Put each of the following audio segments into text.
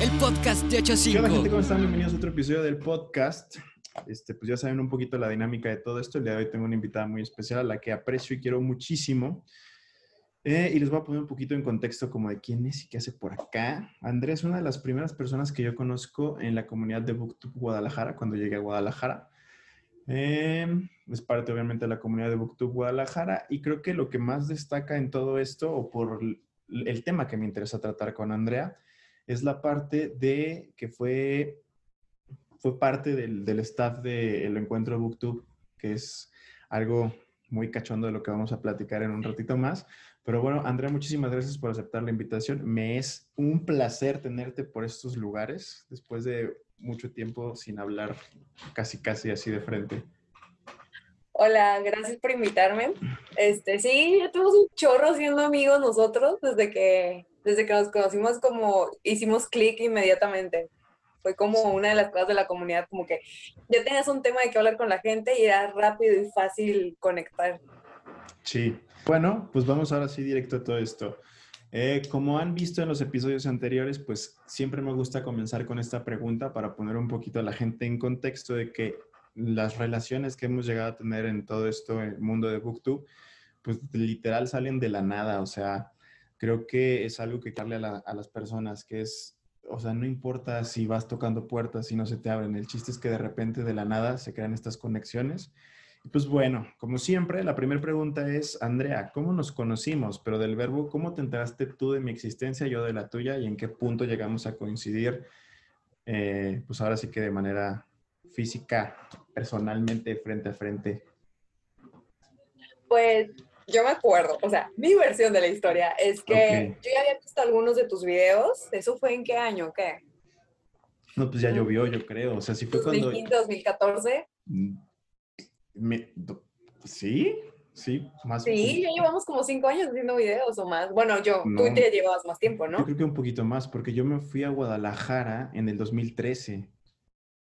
El podcast de 85. ¿Qué onda, gente? ¿Cómo están? Bienvenidos a otro episodio del podcast. Este, pues ya saben un poquito la dinámica de todo esto. El día de hoy tengo una invitada muy especial a la que aprecio y quiero muchísimo. Eh, y les voy a poner un poquito en contexto como de quién es y qué hace por acá. Andrés es una de las primeras personas que yo conozco en la comunidad de BookTube Guadalajara cuando llegué a Guadalajara. Eh, es parte obviamente de la comunidad de BookTube Guadalajara y creo que lo que más destaca en todo esto o por el tema que me interesa tratar con Andrea es la parte de que fue, fue parte del, del staff del encuentro BookTube, que es algo muy cachondo de lo que vamos a platicar en un ratito más. Pero bueno, Andrea, muchísimas gracias por aceptar la invitación. Me es un placer tenerte por estos lugares después de mucho tiempo sin hablar casi, casi así de frente. Hola, gracias por invitarme. Este, sí, ya tenemos un chorro siendo amigos nosotros desde que, desde que nos conocimos como hicimos clic inmediatamente. Fue como una de las cosas de la comunidad, como que ya tenías un tema de que hablar con la gente y era rápido y fácil conectar. Sí. Bueno, pues vamos ahora sí directo a todo esto. Eh, como han visto en los episodios anteriores, pues siempre me gusta comenzar con esta pregunta para poner un poquito a la gente en contexto de que las relaciones que hemos llegado a tener en todo esto, el mundo de BookTube, pues literal salen de la nada. O sea, creo que es algo que darle a, a, las personas, que es, o sea, no importa si vas tocando puertas y no se te abren. El chiste es que de repente de la nada se crean estas conexiones. Pues bueno, como siempre, la primera pregunta es, Andrea, ¿cómo nos conocimos? Pero del verbo, ¿cómo te enteraste tú de mi existencia, yo de la tuya y en qué punto llegamos a coincidir? Eh, pues ahora sí que de manera física, personalmente, frente a frente? Pues yo me acuerdo, o sea, mi versión de la historia es que okay. yo ya había visto algunos de tus videos. ¿Eso fue en qué año? ¿Qué? No, pues ya llovió, yo creo. O sea, sí fue 2015, cuando... 2014. Me... Sí, sí, más. Sí, ya llevamos como cinco años haciendo videos o más. Bueno, yo, no, tú te llevabas más tiempo, ¿no? Yo creo que un poquito más, porque yo me fui a Guadalajara en el 2013.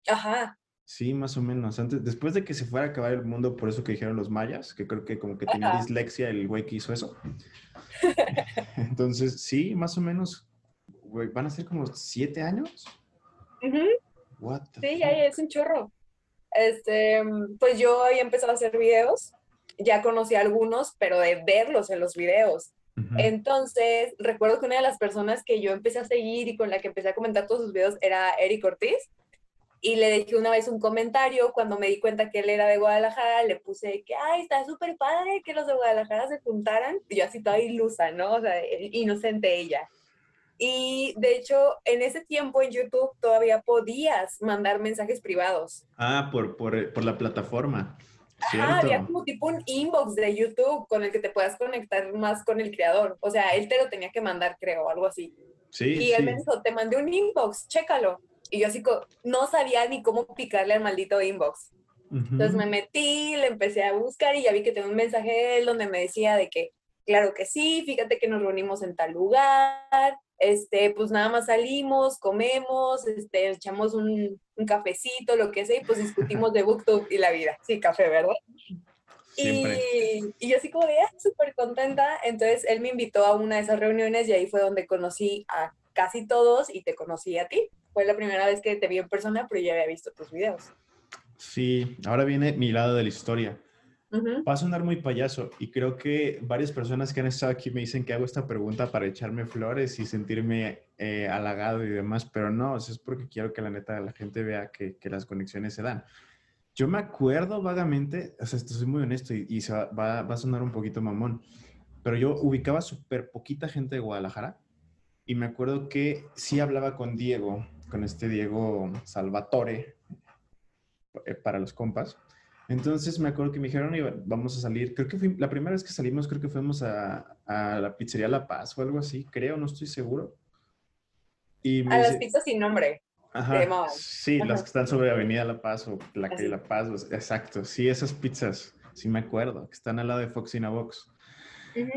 Ajá. Sí, más o menos. Antes, después de que se fuera a acabar el mundo, por eso que dijeron los mayas, que creo que como que tenía Ajá. dislexia el güey que hizo eso. Entonces, sí, más o menos, güey, van a ser como siete años. Uh -huh. What sí, ya es un chorro. Este, pues yo había empezado a hacer videos, ya conocí a algunos, pero de verlos en los videos. Uh -huh. Entonces, recuerdo que una de las personas que yo empecé a seguir y con la que empecé a comentar todos sus videos era Eric Ortiz y le dejé una vez un comentario cuando me di cuenta que él era de Guadalajara, le puse que, ay, está súper padre que los de Guadalajara se juntaran, y yo así toda ilusa, ¿no? O sea, inocente ella. Y de hecho, en ese tiempo en YouTube todavía podías mandar mensajes privados. Ah, por, por, por la plataforma. Ah, había como tipo un inbox de YouTube con el que te puedas conectar más con el creador. O sea, él te lo tenía que mandar, creo, algo así. Sí. Y sí. él me dijo, te mandé un inbox, chécalo. Y yo así no sabía ni cómo picarle al maldito inbox. Uh -huh. Entonces me metí, le empecé a buscar y ya vi que tenía un mensaje de él donde me decía de que, claro que sí, fíjate que nos reunimos en tal lugar, este, pues nada más salimos, comemos, este, echamos un, un cafecito, lo que sea, y pues discutimos de BookTube y la vida. Sí, café, ¿verdad? Y, y, yo así como de, ah, súper contenta. Entonces él me invitó a una de esas reuniones y ahí fue donde conocí a casi todos y te conocí a ti. Fue la primera vez que te vi en persona, pero ya había visto tus videos. Sí, ahora viene mi lado de la historia. Va a sonar muy payaso y creo que varias personas que han estado aquí me dicen que hago esta pregunta para echarme flores y sentirme eh, halagado y demás, pero no, es porque quiero que la neta la gente vea que, que, las conexiones se dan. Yo me acuerdo vagamente, o sea, esto soy muy honesto y, y va, va, va, a sonar un poquito mamón, pero yo ubicaba súper poquita gente de Guadalajara y me acuerdo que sí hablaba con Diego, con este Diego Salvatore, eh, para los compas. Entonces me acuerdo que me dijeron, vamos a salir, creo que fui, la primera vez que salimos, creo que fuimos a, a la pizzería La Paz o algo así, creo, no estoy seguro. Y a las pizzas sin nombre. Ajá, sí, Ajá. las que están sobre Avenida La Paz o la calle La Paz, exacto, sí, esas pizzas, sí me acuerdo, que están al lado de Fox in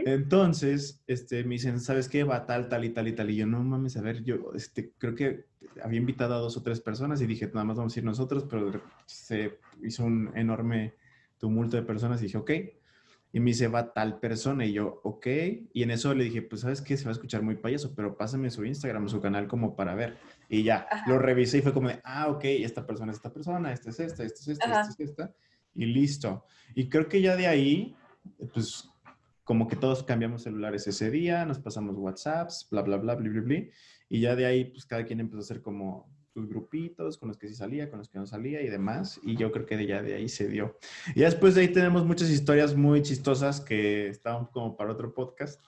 Entonces, este, me dicen, ¿sabes qué? Va tal, tal y tal y tal. Y yo, no mames, a ver, yo este, creo que había invitado a dos o tres personas y dije, nada más vamos a ir nosotros, pero se hizo un enorme tumulto de personas y dije, ok. Y me dice, va tal persona. Y yo, ok. Y en eso le dije, pues, ¿sabes qué? Se va a escuchar muy payaso, pero pásame su Instagram, su canal como para ver. Y ya, lo revisé y fue como de, ah, ok, esta persona es esta persona, esta es esta, esta es esta, esta es esta. Y listo. Y creo que ya de ahí, pues, como que todos cambiamos celulares ese día, nos pasamos WhatsApps, bla, bla, bla, bla, bla, bla. Y ya de ahí, pues, cada quien empezó a hacer como sus grupitos, con los que sí salía, con los que no salía y demás. Y yo creo que ya de ahí se dio. Y después de ahí tenemos muchas historias muy chistosas que estaban como para otro podcast.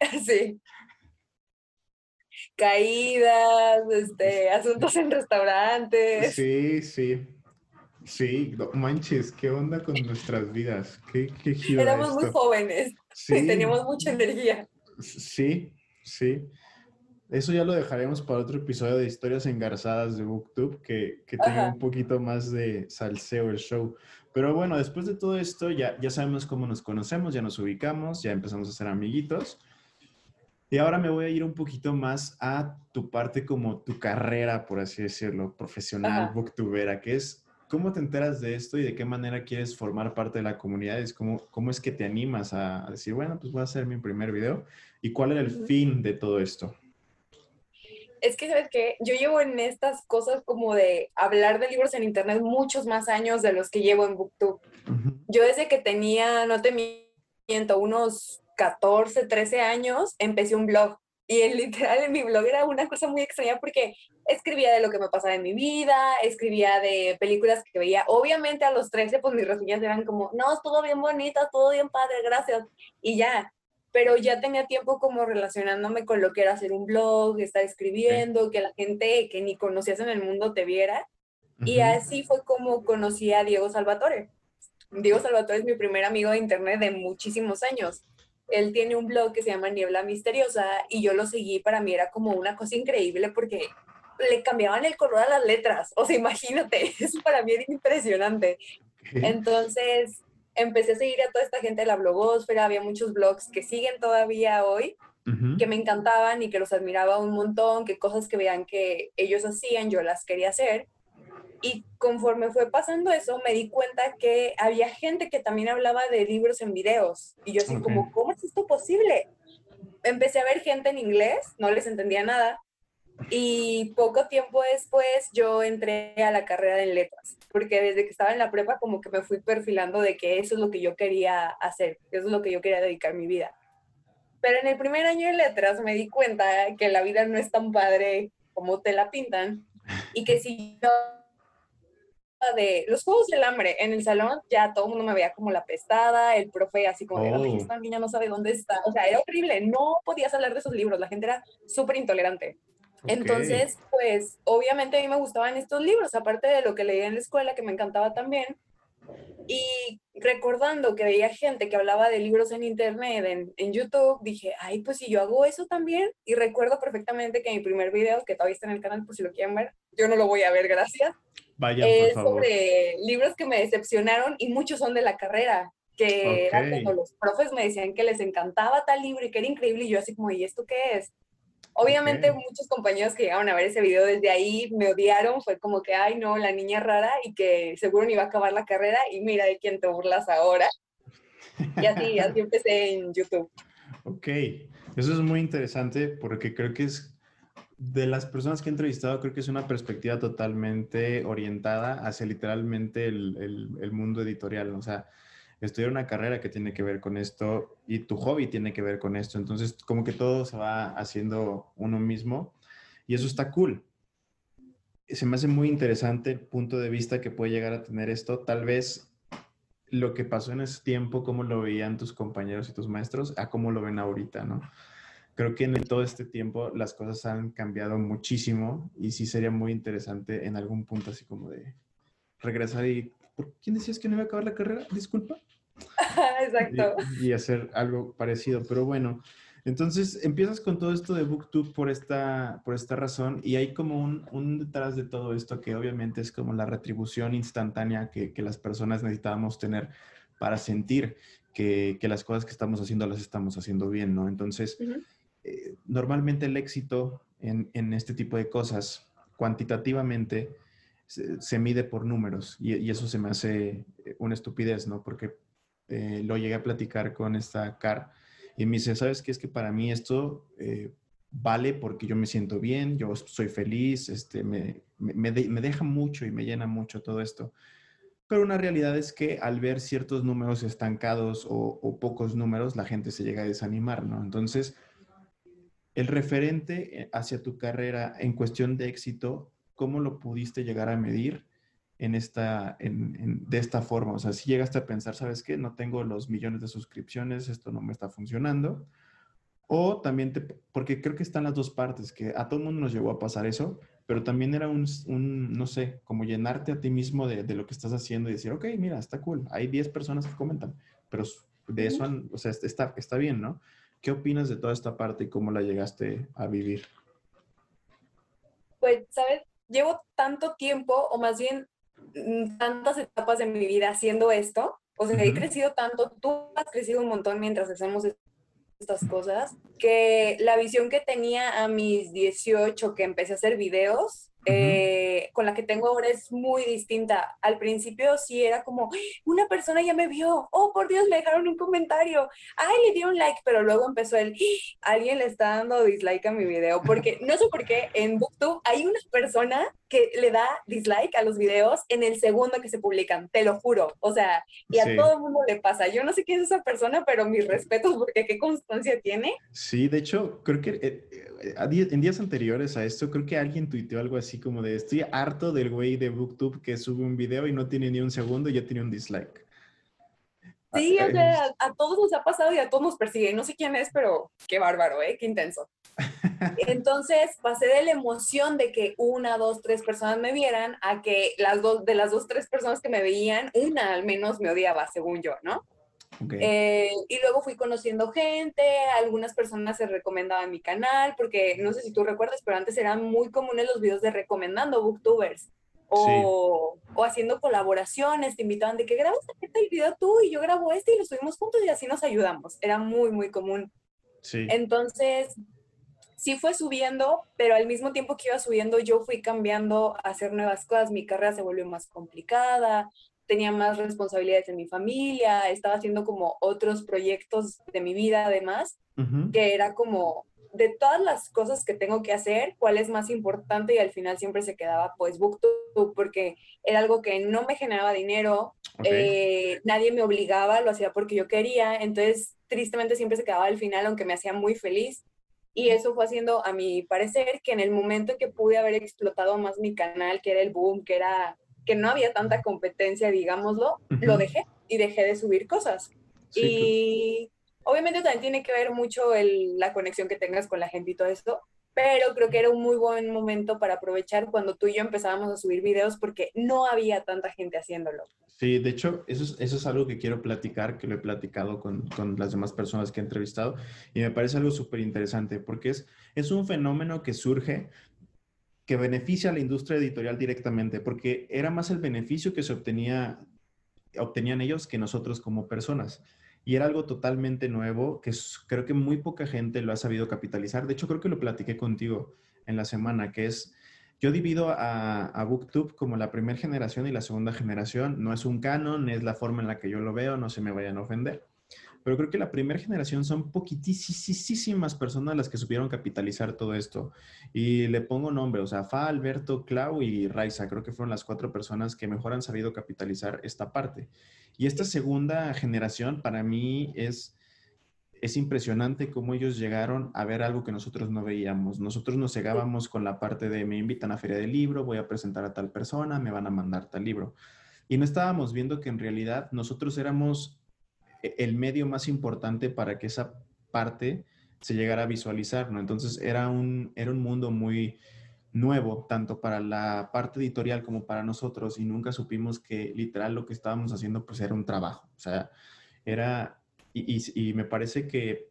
Sí. Caídas, este, asuntos en restaurantes. Sí, sí. Sí, manches, ¿qué onda con nuestras vidas? ¿Qué, qué Éramos muy jóvenes. Sí. Teníamos mucha energía. Sí, sí. Eso ya lo dejaremos para otro episodio de historias engarzadas de BookTube, que, que tenga un poquito más de salseo el show. Pero bueno, después de todo esto, ya, ya sabemos cómo nos conocemos, ya nos ubicamos, ya empezamos a ser amiguitos. Y ahora me voy a ir un poquito más a tu parte como tu carrera, por así decirlo, profesional, booktubera, que es cómo te enteras de esto y de qué manera quieres formar parte de la comunidad. Es cómo, cómo es que te animas a, decir, bueno, pues voy a hacer mi primer video. ¿Y cuál era el fin de todo esto? es que, ¿sabes qué? Yo llevo en estas cosas como de hablar de libros en internet muchos más años de los que llevo en Booktube. Yo desde que tenía, no te miento, unos 14, 13 años, empecé un blog. Y en, literal en mi blog era una cosa muy extraña porque escribía de lo que me pasaba en mi vida, escribía de películas que veía. Obviamente a los 13, pues mis reseñas eran como, no, todo bien bonita, todo bien padre, gracias. Y ya, pero ya tenía tiempo como relacionándome con lo que era hacer un blog, estar escribiendo, que la gente que ni conocías en el mundo te viera. Y así fue como conocí a Diego Salvatore. Diego Salvatore es mi primer amigo de internet de muchísimos años. Él tiene un blog que se llama Niebla Misteriosa y yo lo seguí, para mí era como una cosa increíble porque le cambiaban el color a las letras. O sea, imagínate, eso para mí era impresionante. Entonces, empecé a seguir a toda esta gente de la blogosfera, había muchos blogs que siguen todavía hoy, que me encantaban y que los admiraba un montón, que cosas que vean que ellos hacían, yo las quería hacer. Y conforme fue pasando eso, me di cuenta que había gente que también hablaba de libros en videos. Y yo así como, ¿cómo es esto posible? Empecé a ver gente en inglés, no les entendía nada, y poco tiempo después yo entré a la carrera en letras, porque desde que estaba en la prepa como que me fui perfilando de que eso es lo que yo quería hacer, eso es lo que yo quería dedicar mi vida. Pero en el primer año de letras me di cuenta que la vida no es tan padre como te la pintan y que si yo de los juegos del hambre en el salón, ya todo el mundo me veía como la pestada, el profe así como, oh. esta niña no sabe dónde está. O sea, era horrible, no podías hablar de esos libros, la gente era súper intolerante. Entonces, pues obviamente a mí me gustaban estos libros, aparte de lo que leía en la escuela, que me encantaba también. Y recordando que veía gente que hablaba de libros en internet, en, en, YouTube, dije, ay, pues si yo hago eso también. Y recuerdo perfectamente que mi primer video, que todavía está en el canal, por si lo quieren ver, yo no lo voy a ver, gracias. Vaya, es por favor. sobre libros que me decepcionaron y muchos son de la carrera, que eran como los profes me decían que les encantaba tal libro y que era increíble. Y yo así como, ¿y esto qué es? Obviamente muchos compañeros que llegaron a ver ese video desde ahí me odiaron, fue como que, ay no, la niña rara y que seguro no iba a acabar la carrera y mira de quién te burlas ahora. Y así, así empecé en YouTube. Ok, eso es muy interesante porque creo que es de las personas que he entrevistado, creo que es una perspectiva totalmente orientada hacia literalmente el, el, el mundo editorial. O sea, estudiar una carrera que tiene que ver con esto y tu hobby tiene que ver con esto. Entonces, como que todo se va haciendo uno mismo y eso está cool. Se me hace muy interesante el punto de vista que puede llegar a tener esto. Tal vez lo que pasó en ese tiempo, cómo lo veían tus compañeros y tus maestros, a cómo lo ven ahorita, ¿no? Creo que en todo este tiempo las cosas han cambiado muchísimo y sí sería muy interesante en algún punto así como de regresar y ¿por quién decías que no iba a acabar la carrera? Disculpa. Exacto. Y, hacer algo parecido, pero bueno. Entonces empiezas con todo esto de BookTube por esta, por esta razón y hay como un, un, detrás de todo esto que obviamente es como la retribución instantánea que, que las personas necesitábamos tener para sentir que, las cosas que estamos haciendo las estamos haciendo bien, ¿no? Entonces, eh, normalmente el éxito en, este tipo de cosas, cuantitativamente, se, mide por números y, eso se me hace una estupidez, ¿no? Porque eh, lo llegué a platicar con esta Car y me dice, ¿sabes qué? Es que para mí esto eh, vale porque yo me siento bien, yo soy feliz, este, me, me, deja mucho y me llena mucho todo esto. Pero una realidad es que al ver ciertos números estancados o, pocos números, la gente se llega a desanimar, ¿no? Entonces, el referente eh, hacia tu carrera en cuestión de éxito, ¿cómo lo pudiste llegar a medir en esta, de esta forma? O sea, si llegaste a pensar, ¿sabes qué? No tengo los millones de suscripciones, esto no me está funcionando o también te, porque creo que están las dos partes, que a todo el mundo nos llegó a pasar eso, pero también era un, no sé, como llenarte a ti mismo de, lo que estás haciendo y decir, ok, mira, está cool, hay 10 personas que comentan, pero de eso, o sea, está, está bien, ¿no? ¿Qué opinas de toda esta parte y cómo la llegaste a vivir? Pues, ¿sabes? Llevo tanto tiempo, o más bien tantas etapas de mi vida haciendo esto, o sea, he crecido tanto, tú has crecido un montón mientras hacemos estas cosas, que la visión que tenía a mis 18 que empecé a hacer videos, eh, con la que tengo ahora es muy distinta. Al principio sí era como, una persona ya me vio, oh por Dios, me dejaron un comentario, ay, le di un like, pero luego empezó el, alguien le está dando dislike a mi video, porque no sé por qué en BookTube hay una persona que le da dislike a los videos en el segundo que se publican, te lo juro, o sea, y a todo el mundo le pasa. Yo no sé quién es esa persona, pero mis respetos porque qué constancia tiene. Sí, de hecho, creo que eh, eh, en días anteriores a esto, creo que alguien tuiteó algo así como de estoy harto del güey de Booktube que sube un video y no tiene ni un segundo y ya tiene un dislike. Sí, o sea, a todos nos ha pasado y a todos nos persigue. No sé quién es, pero qué bárbaro, ¿eh? Qué intenso. Entonces pasé de la emoción de que una, dos, tres personas me vieran a que las dos, de las dos, tres personas que me veían, una al menos me odiaba, según yo, ¿no? Eh, y luego fui conociendo gente, algunas personas se recomendaban mi canal, porque no sé si tú recuerdas, pero antes eran muy comunes los videos de recomendando booktubers. O, o, haciendo colaboraciones, te invitaban de que grabas este video tú y yo grabo este y lo subimos juntos y así nos ayudamos. Era muy, muy común. Sí. Entonces, sí fue subiendo, pero al mismo tiempo que iba subiendo, yo fui cambiando a hacer nuevas cosas. Mi carrera se volvió más complicada, tenía más responsabilidades en mi familia, estaba haciendo como otros proyectos de mi vida además, que era como de todas las cosas que tengo que hacer, cuál es más importante y al final siempre se quedaba pues BookTube porque era algo que no me generaba dinero, eh, nadie me obligaba, lo hacía porque yo quería, entonces tristemente siempre se quedaba al final aunque me hacía muy feliz. Y eso fue haciendo a mi parecer que en el momento en que pude haber explotado más mi canal, que era el boom, que era que no había tanta competencia, digámoslo, lo dejé y dejé de subir cosas. y obviamente también tiene que ver mucho el, la conexión que tengas con la gente y todo esto, pero creo que era un muy buen momento para aprovechar cuando tú y yo empezábamos a subir videos porque no había tanta gente haciéndolo. Sí, de hecho, eso es, eso es algo que quiero platicar, que lo he platicado con, con las demás personas que he entrevistado y me parece algo súper interesante porque es, es un fenómeno que surge que beneficia a la industria editorial directamente, porque era más el beneficio que se obtenía, obtenían ellos que nosotros como personas. Y era algo totalmente nuevo que creo que muy poca gente lo ha sabido capitalizar. De hecho, creo que lo platiqué contigo en la semana, que es, yo divido a, a Booktube como la primera generación y la segunda generación. No es un canon, es la forma en la que yo lo veo, no se me vayan a ofender pero creo que la primera generación son poquitísimas personas las que supieron capitalizar todo esto. Y le pongo nombre, o sea, Fa, Alberto, Clau y Raiza, creo que fueron las cuatro personas que mejor han sabido capitalizar esta parte. Y esta segunda generación para mí es, es impresionante cómo ellos llegaron a ver algo que nosotros no veíamos. Nosotros nos cegábamos con la parte de me invitan a feria del libro, voy a presentar a tal persona, me van a mandar tal libro. Y no estábamos viendo que en realidad nosotros éramos e-, el medio más importante para que esa parte se llegara a visualizar. Entonces era un, era un mundo muy nuevo, tanto para la parte editorial como para nosotros, y nunca supimos que literal lo que estábamos haciendo pues era un trabajo, o sea, era, y, me parece que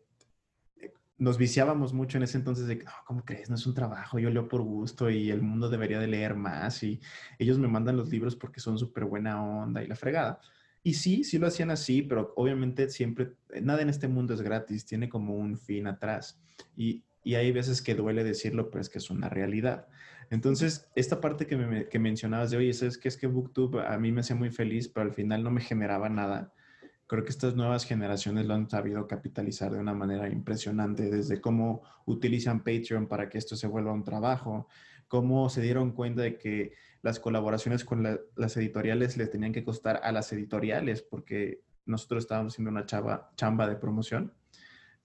nos viciábamos mucho en ese entonces de no, ¿cómo crees? No es un trabajo, yo leo por gusto y el mundo debería de leer más y ellos me mandan los libros porque son súper buena onda y la fregada. Y sí, sí lo hacían así, pero obviamente siempre, nada en este mundo es gratis, tiene como un fin atrás. Y, y hay veces que duele decirlo, pero es que es una realidad. Entonces, esta parte que, me, que mencionabas de, oye, ¿sabes qué? Es que Booktube a mí me hacía muy feliz, pero al final no me generaba nada. Creo que estas nuevas generaciones lo han sabido capitalizar de una manera impresionante, desde cómo utilizan Patreon para que esto se vuelva un trabajo, cómo se dieron cuenta de que las colaboraciones con las editoriales les tenían que costar a las editoriales porque nosotros estábamos haciendo una chamba de promoción.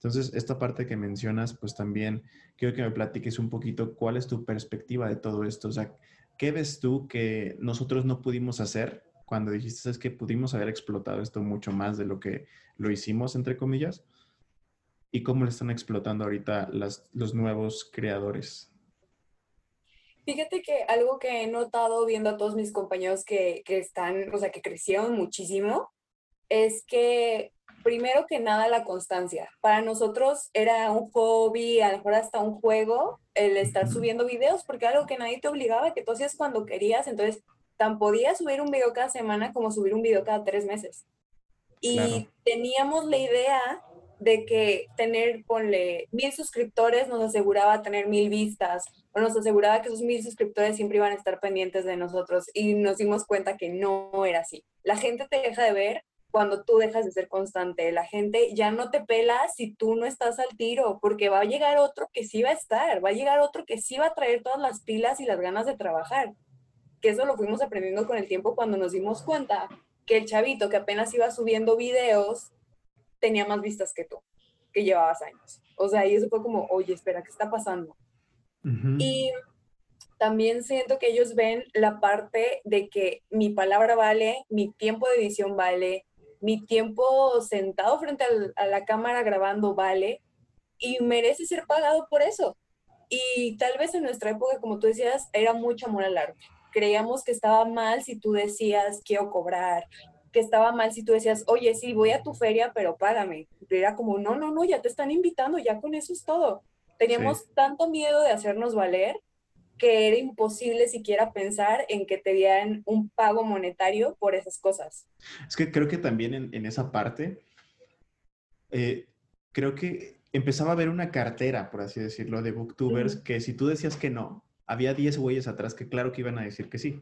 Entonces, esta parte que mencionas, pues también quiero que me platiques un poquito cuál es tu perspectiva de todo esto. O sea, ¿qué ves tú que nosotros no pudimos hacer cuando dijiste, es que pudimos haber explotado esto mucho más de lo que lo hicimos, entre comillas? ¿Y cómo lo están explotando ahorita las, los nuevos creadores? Fíjate que algo que he notado viendo a todos mis compañeros que, que están, o sea, que crecieron muchísimo, es que primero que nada la constancia. Para nosotros era un hobby, a lo mejor hasta un juego, el estar subiendo videos, porque era algo que nadie te obligaba, que tú hacías cuando querías, entonces tan podías subir un video cada semana como subir un video cada tres meses. Y teníamos la idea de que tener, ponle, mil suscriptores nos aseguraba tener mil vistas, o nos aseguraba que esos mil suscriptores siempre iban a estar pendientes de nosotros, y nos dimos cuenta que no era así. La gente te deja de ver cuando tú dejas de ser constante. La gente ya no te pela si tú no estás al tiro, porque va a llegar otro que sí va a estar, va a llegar otro que sí va a traer todas las pilas y las ganas de trabajar. Que eso lo fuimos aprendiendo con el tiempo cuando nos dimos cuenta que el chavito que apenas iba subiendo videos tenía más vistas que tú, que llevabas años. O sea, y eso fue como, oye, espera, ¿qué está pasando? Y también siento que ellos ven la parte de que mi palabra vale, mi tiempo de edición vale, mi tiempo sentado frente a la cámara grabando vale y merece ser pagado por eso. Y tal vez en nuestra época, como tú decías, era mucho amor al arte. Creíamos que estaba mal si tú decías quiero cobrar, que estaba mal si tú decías, oye, sí, voy a tu feria, pero págame. Era como, no, no, no, ya te están invitando, ya con eso es todo. Teníamos tanto miedo de hacernos valer que era imposible siquiera pensar en que te dieran un pago monetario por esas cosas. Es que creo que también en, esa parte, eh, creo que empezaba a haber una cartera, por así decirlo, de booktubers, que si tú decías que no, había 10 güeyes atrás que claro que iban a decir que sí,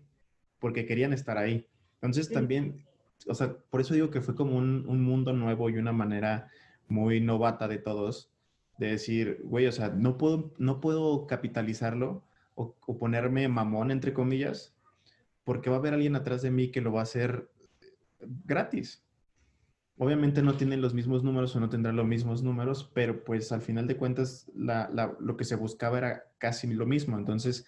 porque querían estar ahí. Entonces también, o sea, por eso digo que fue como un, un mundo nuevo y una manera muy novata de todos, de decir, güey, o sea, no puedo, no puedo capitalizarlo o, ponerme mamón, entre comillas, porque va a haber alguien atrás de mí que lo va a hacer gratis. Obviamente no tienen los mismos números o no tendrán los mismos números, pero pues al final de cuentas lo que se buscaba era casi lo mismo. Entonces,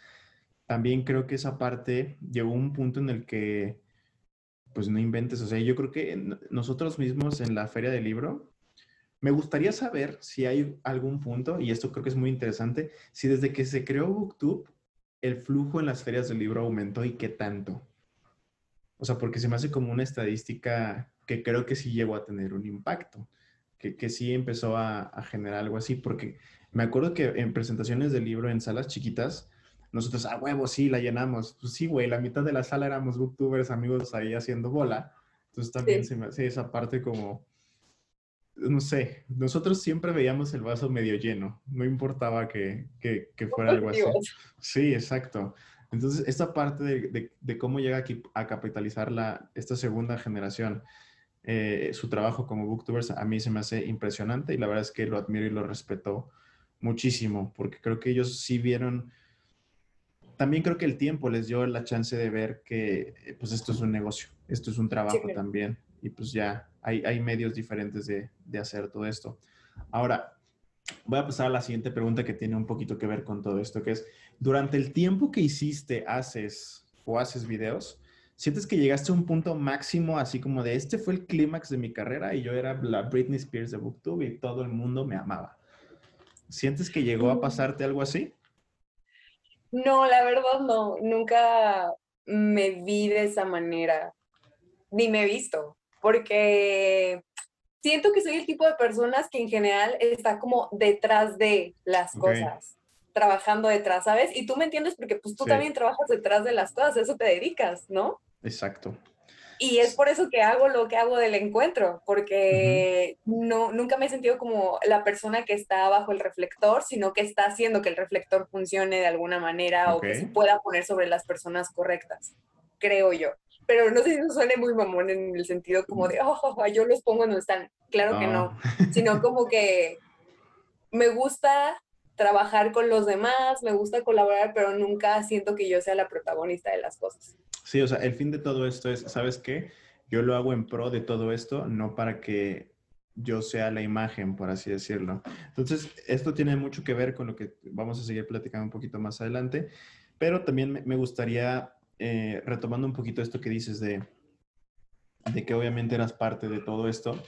también creo que esa parte llegó a un punto en el que, pues no inventes. O sea, yo creo que nosotros mismos en la feria del libro me gustaría saber si hay algún punto, y esto creo que es muy interesante, si desde que se creó BookTube, el flujo en las ferias del libro aumentó y qué tanto. O sea, porque se me hace como una estadística que creo que sí llegó a tener un impacto, que, que sí empezó a, a, generar algo así, porque me acuerdo que en presentaciones del libro en salas chiquitas, nosotros, a huevo, sí, la llenamos. Pues sí, güey, la mitad de la sala éramos booktubers, amigos ahí haciendo bola. Entonces también se me hace esa parte como no sé, nosotros siempre veíamos el vaso medio lleno, no importaba que, fuera algo así. Sí, exacto. Entonces, esta parte de, cómo llega aquí a capitalizar la, esta segunda generación, eh, su trabajo como booktubers, a mí se me hace impresionante y la verdad es que lo admiro y lo respeto muchísimo, porque creo que ellos sí vieron, también creo que el tiempo les dio la chance de ver que pues esto es un negocio, esto es un trabajo también y pues ya hay, medios diferentes de, hacer todo esto. Ahora, voy a pasar a la siguiente pregunta que tiene un poquito que ver con todo esto, que es, durante el tiempo que hiciste, haces o haces videos, ¿sientes que llegaste a un punto máximo así como de este fue el clímax de mi carrera y yo era la Britney Spears de BookTube y todo el mundo me amaba? ¿Sientes que llegó a mm. pasarte algo así? No, la verdad no, nunca me vi de esa manera, ni me he visto porque siento que soy el tipo de personas que en general está como detrás de las cosas, trabajando detrás, ¿sabes? Y tú me entiendes porque pues tú también trabajas detrás de las cosas, eso te dedicas, ¿no? Exacto. Y es por eso que hago lo que hago del encuentro, porque no, nunca me he sentido como la persona que está bajo el reflector, sino que está haciendo que el reflector funcione de alguna manera o que se pueda poner sobre las personas correctas, creo yo. Pero no sé si eso suene muy mamón en el sentido como de, oh, yo los pongo donde están. Claro que no, sino como que me gusta trabajar con los demás, me gusta colaborar, pero nunca siento que yo sea la protagonista de las cosas. Sí, o sea, el fin de todo esto es, ¿sabes qué? Yo lo hago en pro de todo esto, no para que yo sea la imagen, por así decirlo. Entonces, esto tiene mucho que ver con lo que vamos a seguir platicando un poquito más adelante, pero también me gustaría, eh, retomando un poquito esto que dices de, de que obviamente eras parte de todo esto,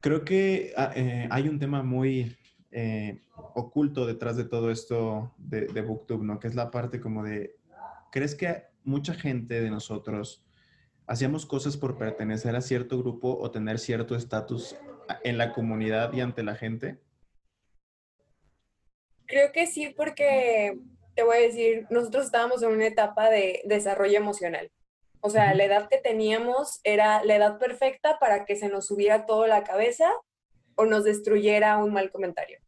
creo que ah, eh, hay un tema muy eh, oculto detrás de todo esto de, de BookTube, ¿no? Que es la parte como de, ¿crees que mucha gente de nosotros hacíamos cosas por pertenecer a cierto grupo o tener cierto estatus en la comunidad y ante la gente? Creo que sí, porque te voy a decir, nosotros estábamos en una etapa de desarrollo emocional. O sea, la edad que teníamos era la edad perfecta para que se nos subiera todo la cabeza o nos destruyera un mal comentario.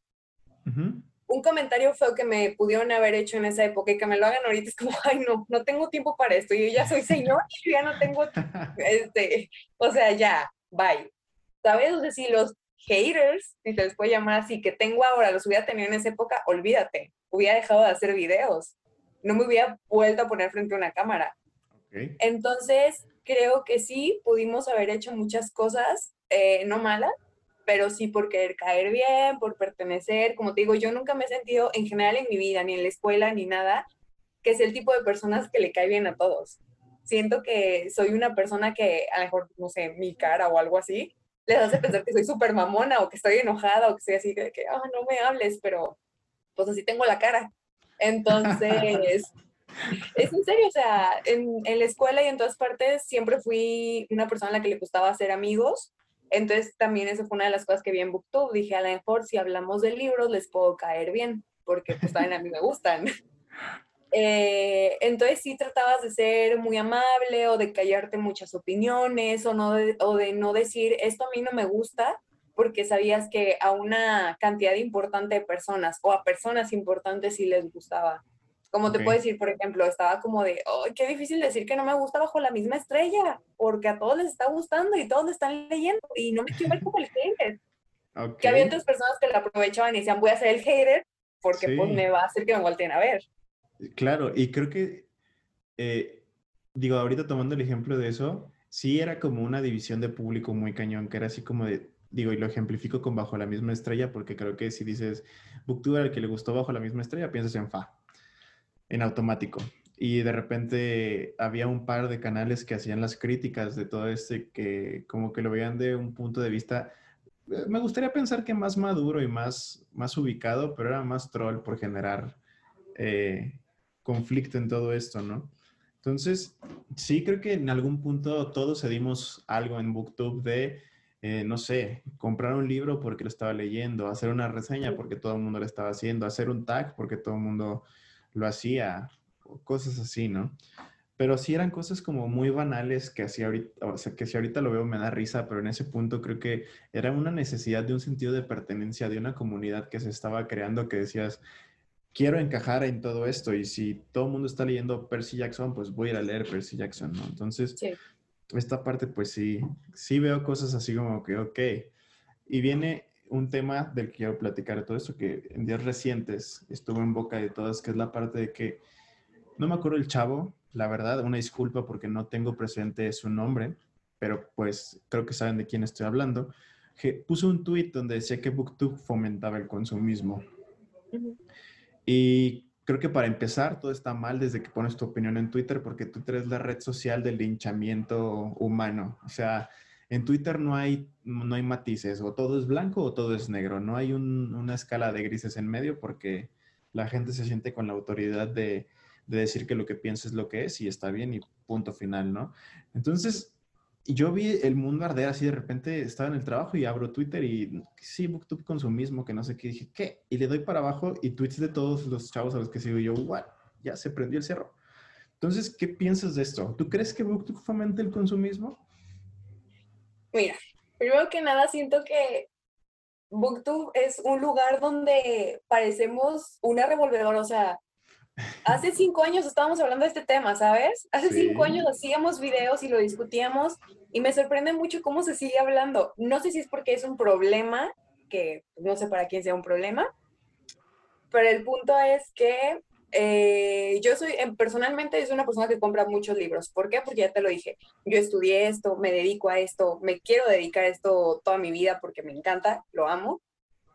Un comentario feo que me pudieron haber hecho en esa época y que me lo hagan ahorita es como, ay, no, no tengo tiempo para esto. Yo ya soy señor y ya no tengo, este, o sea, ya, bye. ¿Sabes? O sea, si los haters, si se les puede llamar así, que tengo ahora, los hubiera tenido en esa época, olvídate, hubiera dejado de hacer videos. No me hubiera vuelto a poner frente a una cámara. Entonces, creo que sí, pudimos haber hecho muchas cosas, eh, no malas, pero sí por querer caer bien, por pertenecer. Como te digo, yo nunca me he sentido en general en mi vida, ni en la escuela, ni nada, que es el tipo de personas que le cae bien a todos. Siento que soy una persona que a lo mejor, no sé, mi cara o algo así, les hace pensar que soy súper mamona o que estoy enojada o que estoy así de que, ah, no me hables, pero pues así tengo la cara. Entonces, es en serio, o sea, en, en, la escuela y en todas partes siempre fui una persona a la que le gustaba hacer amigos entonces también eso fue una de las cosas que vi en BookTube. Dije, a lo mejor si hablamos de libros les puedo caer bien, porque pues también a mí me gustan. Eh, entonces sí tratabas de ser muy amable o de callarte muchas opiniones o, no o de no decir, esto a mí no me gusta, porque sabías que a una cantidad importante de personas o a personas importantes sí les gustaba. Como te puedo decir, por ejemplo, estaba como de, oh, qué difícil decir que no me gusta bajo la misma estrella, porque a todos les está gustando y todos le están leyendo y no me quiero ver como el hater. Que había otras personas que la aprovechaban y decían, voy a ser el hater porque pues me va a hacer que me volteen a ver. Claro, y creo que, eh, digo, ahorita tomando el ejemplo de eso, sí era como una división de público muy cañón, que era así como de, digo, y lo ejemplifico con Bajo la misma estrella, porque creo que si dices Booktuber al que le gustó Bajo la misma estrella, piensas en Fa en automático. Y de repente había un par de canales que hacían las críticas de todo este, que como que lo veían de un punto de vista, eh, me gustaría pensar que más maduro y más, más ubicado, pero era más troll por generar eh, conflicto en todo esto, ¿no? Entonces, sí creo que en algún punto todos cedimos algo en Booktube de, eh, no sé, comprar un libro porque lo estaba leyendo, hacer una reseña porque todo el mundo lo estaba haciendo, hacer un tag porque todo el mundo lo hacía, cosas así, ¿no? Pero sí eran cosas como muy banales que así ahorita, o sea, que si ahorita lo veo me da risa, pero en ese punto creo que era una necesidad de un sentido de pertenencia, de una comunidad que se estaba creando que decías, quiero encajar en todo esto y si todo el mundo está leyendo Percy Jackson, pues voy a ir a leer Percy Jackson, ¿no? Entonces, esta parte pues sí, sí veo cosas así como que, ok. Y viene un tema del que quiero platicar todo esto, que en días recientes estuvo en boca de todas, que es la parte de que, no me acuerdo el chavo, la verdad, una disculpa porque no tengo presente su nombre, pero pues creo que saben de quién estoy hablando, que puso un tweet donde decía que BookTube fomentaba el consumismo. Y creo que para empezar, todo está mal desde que pones tu opinión en Twitter, porque Twitter es la red social del linchamiento humano. O sea, en Twitter no hay, no hay matices, o todo es blanco o todo es negro, no hay una escala de grises en medio porque la gente se siente con la autoridad de, decir que lo que piensa es lo que es y está bien y punto final, ¿no? Entonces, yo vi el mundo arder así de repente, estaba en el trabajo y abro Twitter y sí, BookTube consumismo, que no sé qué, dije, ¿qué? Y le doy para abajo y tweets de todos los chavos a los que sigo yo, what? Ya se prendió el cerro. Entonces, ¿qué piensas de esto? ¿Tú crees que BookTube fomenta el consumismo? Mira, primero que nada siento que BookTube es un lugar donde parecemos una revolvedora, o sea, hace cinco años estábamos hablando de este tema, ¿sabes? Hace cinco años hacíamos videos y lo discutíamos y me sorprende mucho cómo se sigue hablando. No sé si es porque es un problema, que no sé para quién sea un problema, pero el punto es que eh, yo soy, em, personalmente, soy una persona que compra muchos libros. ¿Por qué? Porque ya te lo dije, yo estudié esto, me dedico a esto, me quiero dedicar a esto toda mi vida porque me encanta, lo amo.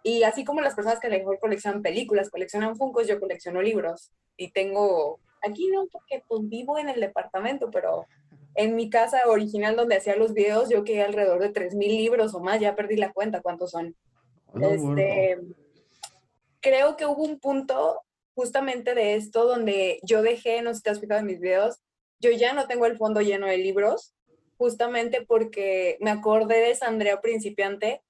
Y así como las personas que a lo mejor coleccionan películas, coleccionan Funkos, yo colecciono libros. Y tengo, aquí no, porque pues vivo en el departamento, pero en mi casa original donde hacía los videos, yo quedé alrededor de 3.000 libros o más, ya perdí la cuenta cuántos son. este, creo que hubo un punto justamente de esto donde yo dejé, no sé si te has fijado en mis videos, yo ya no tengo el fondo lleno de libros, justamente porque me acordé de esa Andrea principiante,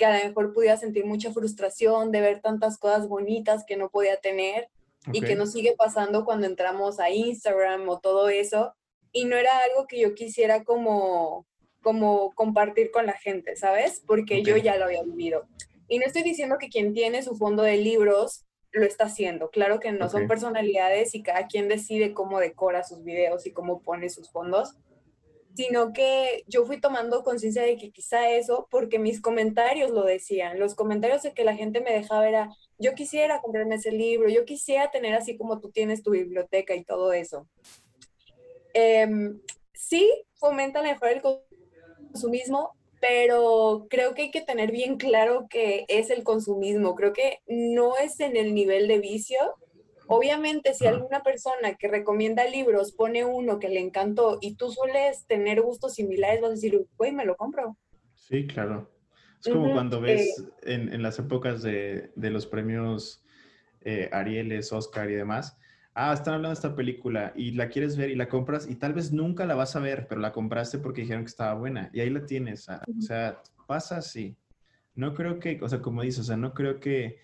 que a lo mejor podía sentir mucha frustración de ver tantas cosas bonitas que no podía tener y que nos sigue pasando cuando entramos a Instagram o todo eso. Y no era algo que yo quisiera como, como compartir con la gente, ¿sabes? Porque yo ya lo había vivido. Y no estoy diciendo que quien tiene su fondo de libros lo está haciendo. Claro que no son personalidades y cada quien decide cómo decora sus videos y cómo pone sus fondos, sino que yo fui tomando conciencia de que quizá eso, porque mis comentarios lo decían, los comentarios de que la gente me dejaba era, yo quisiera comprarme ese libro, yo quisiera tener así como tú tienes tu biblioteca y todo eso. Em, sí, fomenta mejor el consumismo, pero creo que hay que tener bien claro que es el consumismo. Creo que no es en el nivel de vicio. Obviamente, si alguna persona que recomienda libros pone uno que le encantó y tú sueles tener gustos similares, vas a decir, güey, me lo compro. Sí, claro. Es como cuando ves en, en, las épocas de, de los premios eh, Arieles, Oscar y demás, ah, están hablando de esta película y la quieres ver y la compras y tal vez nunca la vas a ver, pero la compraste porque dijeron que estaba buena y ahí la tienes. O sea, pasa así. No creo que, o sea, como dices, o sea, no creo que,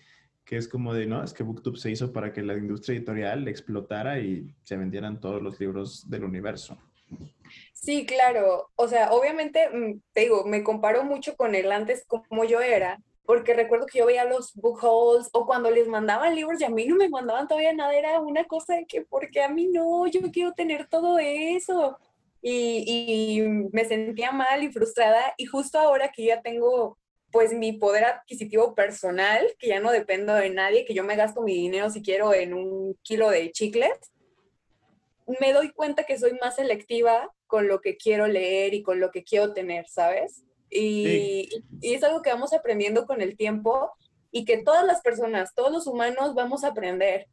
que es como de, no, es que BookTube se hizo para que la industria editorial explotara y se vendieran todos los libros del universo. Sí, claro. O sea, obviamente, mm, te digo, me comparo mucho con el antes como yo era, porque recuerdo que yo veía los book hauls o cuando les mandaban libros y a mí no me mandaban todavía nada, era una cosa de que, porque a mí no, yo quiero tener todo eso. Y, y me sentía mal y frustrada y justo ahora que ya tengo pues mi poder adquisitivo personal, que ya no dependo de nadie, que yo me gasto mi dinero si quiero en un kilo de chicles, me doy cuenta que soy más selectiva con lo que quiero leer y con lo que quiero tener, ¿sabes? Y, es algo que vamos aprendiendo con el tiempo y que todas las personas, todos los humanos vamos a aprender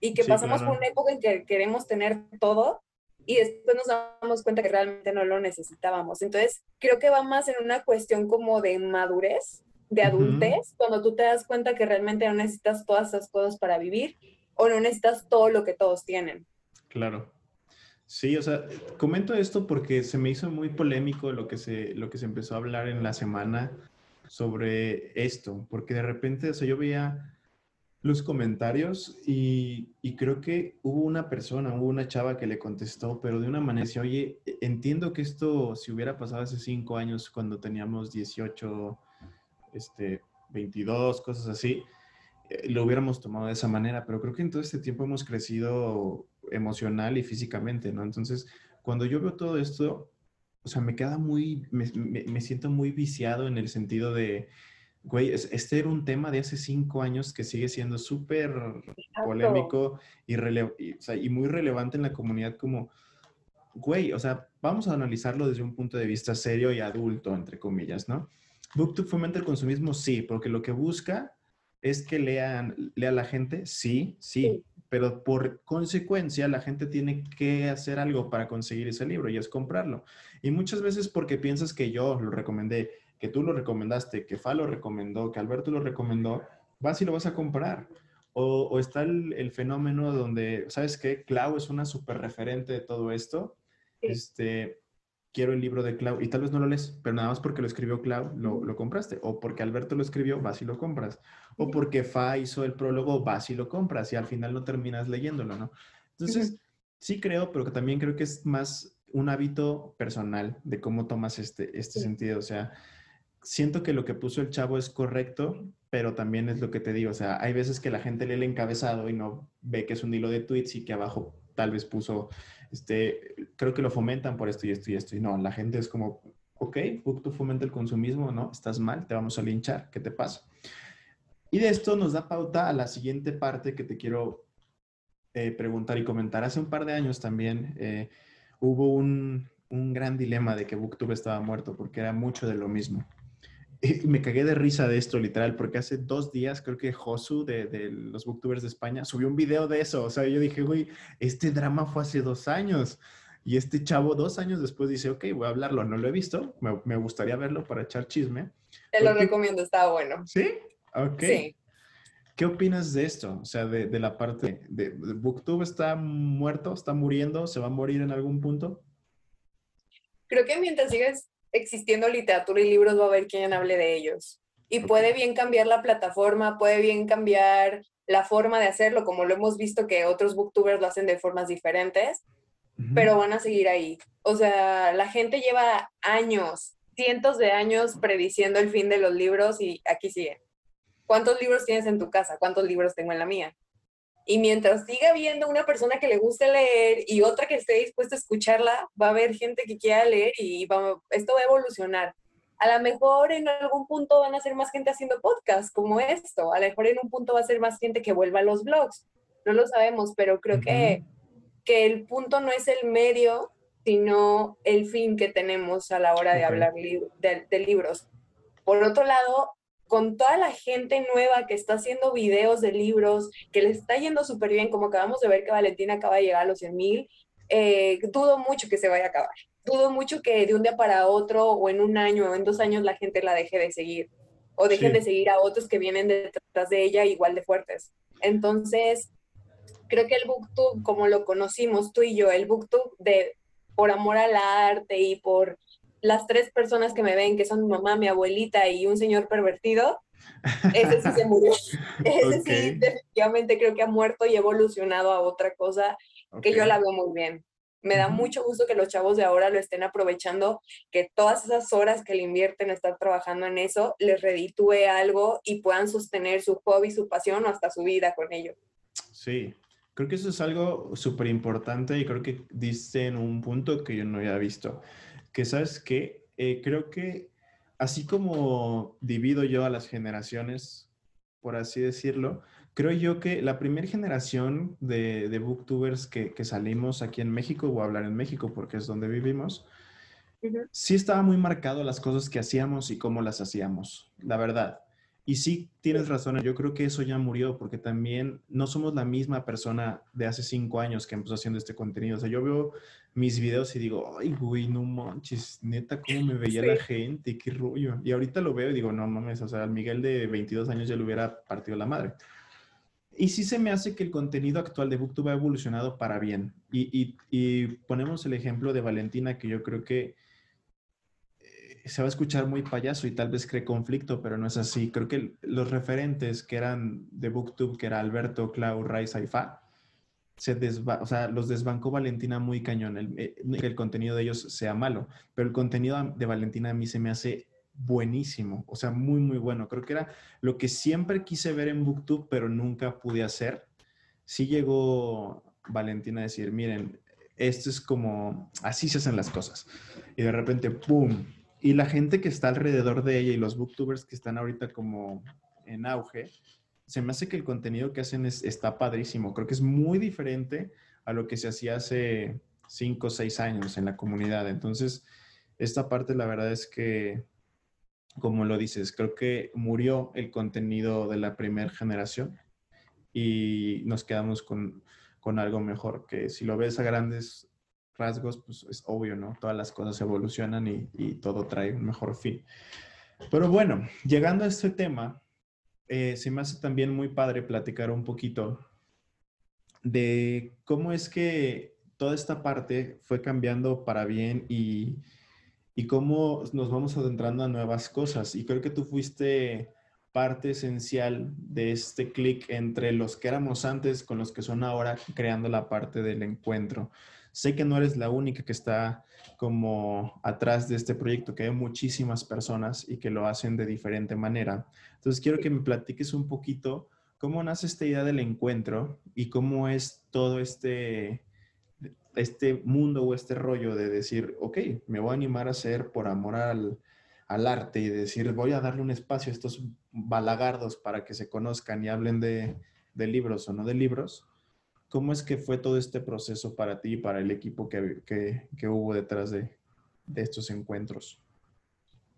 y que pasamos por una época en que queremos tener todo y después nos damos cuenta que realmente no lo necesitábamos. Entonces, creo que va más en una cuestión como de madurez, de adultez, cuando tú te das cuenta que realmente no necesitas todas esas cosas para vivir o no necesitas todo lo que todos tienen. Claro. Sí, o sea, comento esto porque se me hizo muy polémico lo que se, lo que se empezó a hablar en la semana sobre esto, porque de repente, o sea, yo veía los comentarios y, y, creo que hubo una persona, hubo una chava que le contestó, pero de una manera, decía, oye, entiendo que esto si hubiera pasado hace cinco años cuando teníamos 18, este, 22, cosas así, eh, lo hubiéramos tomado de esa manera, pero creo que en todo este tiempo hemos crecido emocional y físicamente, ¿no? Entonces, cuando yo veo todo esto, o sea, me queda muy, me, siento muy viciado en el sentido de, güey, este era un tema de hace cinco años que sigue siendo súper polémico y, y, muy relevante en la comunidad como, güey, o sea, vamos a analizarlo desde un punto de vista serio y adulto, entre comillas, ¿no? BookTube fomenta el consumismo, sí, porque lo que busca es que lean, lea la gente, sí, sí, pero por consecuencia la gente tiene que hacer algo para conseguir ese libro y es comprarlo. Y muchas veces porque piensas que yo lo recomendé, que tú lo recomendaste, que Fa lo recomendó, que Alberto lo recomendó, vas y lo vas a comprar. O, está el, fenómeno donde, ¿sabes qué? Clau es una súper referente de todo esto. Este, quiero el libro de Clau y tal vez no lo lees, pero nada más porque lo escribió Clau, lo, lo, compraste. O porque Alberto lo escribió, vas y lo compras. O porque Fa hizo el prólogo, vas y lo compras y al final no terminas leyéndolo, ¿no? Entonces, Sí creo, pero que también creo que es más un hábito personal de cómo tomas este, este sentido. O sea, siento que lo que puso el chavo es correcto, pero también es lo que te digo. O sea, hay veces que la gente lee el encabezado y no ve que es un hilo de tweets y que abajo tal vez puso, este, creo que lo fomentan por esto y esto y esto. Y no, la gente es como, ok, tú fomenta el consumismo, ¿no? Estás mal, te vamos a linchar, ¿qué te pasa? Y de esto nos da pauta a la siguiente parte que te quiero eh, preguntar y comentar. Hace un par de años también eh, hubo un, un, gran dilema de que Booktube estaba muerto porque era mucho de lo mismo. Y me cagué de risa de esto, literal, porque hace dos días creo que Josu de, de, los Booktubers de España subió un video de eso. O sea, yo dije, güey, este drama fue hace dos años. Y este chavo dos años después dice, ok, voy a hablarlo. No lo he visto, me, me gustaría verlo para echar chisme. Te lo recomiendo, está bueno. ¿Sí? Ok. Sí. ¿Qué opinas de esto? O sea, de, de la parte de, de, Booktube está muerto, está muriendo, se va a morir en algún punto. Creo que mientras sigas existiendo literatura y libros va a haber quien hable de ellos. Y puede bien cambiar la plataforma, puede bien cambiar la forma de hacerlo, como lo hemos visto que otros booktubers lo hacen de formas diferentes, uh -huh. pero van a seguir ahí. O sea, la gente lleva años, cientos de años prediciendo el fin de los libros y aquí sigue. ¿Cuántos libros tienes en tu casa? ¿Cuántos libros tengo en la mía? Y mientras siga habiendo una persona que le guste leer y otra que esté dispuesta a escucharla, va a haber gente que quiera leer y va, esto va a evolucionar. A lo mejor en algún punto van a ser más gente haciendo podcasts como esto. A lo mejor en un punto va a ser más gente que vuelva a los blogs. No lo sabemos, pero creo uh -huh. que, que el punto no es el medio, sino el fin que tenemos a la hora de okay. hablar li de, de libros. Por otro lado, con toda la gente nueva que está haciendo videos de libros, que le está yendo súper bien, como acabamos de ver que Valentina acaba de llegar a los 100 mil, eh, dudo mucho que se vaya a acabar. Dudo mucho que de un día para otro o en un año o en dos años la gente la deje de seguir o dejen sí. de seguir a otros que vienen detrás de ella igual de fuertes. Entonces, creo que el booktube, como lo conocimos tú y yo, el booktube de por amor al arte y por las tres personas que me ven, que son mi mamá, mi abuelita y un señor pervertido, ese sí se murió. Ese okay. sí, definitivamente creo que ha muerto y evolucionado a otra cosa okay. que yo la veo muy bien. Me da uh -huh. mucho gusto que los chavos de ahora lo estén aprovechando, que todas esas horas que le invierten a estar trabajando en eso, les reditúe algo y puedan sostener su hobby, su pasión o hasta su vida con ello. Sí, creo que eso es algo súper importante y creo que diste en un punto que yo no había visto que sabes que eh, creo que así como divido yo a las generaciones, por así decirlo, creo yo que la primera generación de, de booktubers que, que, salimos aquí en México, voy a hablar en México porque es donde vivimos, uh -huh. sí estaba muy marcado las cosas que hacíamos y cómo las hacíamos, la verdad. Y sí, tienes razón, yo creo que eso ya murió porque también no somos la misma persona de hace cinco años que empezó haciendo este contenido. O sea, yo veo mis videos y digo, ay, güey, no manches, neta, cómo me veía sí. la gente, qué rollo. Y ahorita lo veo y digo, no mames, o sea, al Miguel de 22 años ya le hubiera partido la madre. Y sí se me hace que el contenido actual de BookTube ha evolucionado para bien. Y, y, y ponemos el ejemplo de Valentina, que yo creo que se va a escuchar muy payaso y tal vez cree conflicto, pero no es así. Creo que los referentes que eran de Booktube, que era Alberto, Clau, Ray, Saifa, se sea, los desbancó Valentina muy cañón. El, eh, el contenido de ellos sea malo, pero el contenido de Valentina a mí se me hace buenísimo, o sea, muy, muy bueno. Creo que era lo que siempre quise ver en Booktube, pero nunca pude hacer. Sí llegó Valentina a decir, miren, esto es como, así se hacen las cosas. Y de repente, ¡pum!, y la gente que está alrededor de ella y los booktubers que están ahorita como en auge, se me hace que el contenido que hacen es, está padrísimo. Creo que es muy diferente a lo que se hacía hace cinco o seis años en la comunidad. Entonces, esta parte la verdad es que, como lo dices, creo que murió el contenido de la primera generación y nos quedamos con, con algo mejor, que si lo ves a grandes rasgos, pues es obvio, ¿no? Todas las cosas evolucionan y, todo trae un mejor fin. Pero bueno, llegando a este tema, eh, se me hace también muy padre platicar un poquito de cómo es que toda esta parte fue cambiando para bien y, y cómo nos vamos adentrando a nuevas cosas. Y creo que tú fuiste parte esencial de este clic entre los que éramos antes con los que son ahora, creando la parte del encuentro. Sé que no eres la única que está como atrás de este proyecto, que hay muchísimas personas y que lo hacen de diferente manera. Entonces, quiero que me platiques un poquito cómo nace esta idea del encuentro y cómo es todo este, este mundo o este rollo de decir, ok, me voy a animar a hacer por amor al, al arte y decir, voy a darle un espacio a estos balagardos para que se conozcan y hablen de, de libros o no de libros. ¿Cómo es que fue todo este proceso para ti y para el equipo que, que, que hubo detrás de, de, estos encuentros?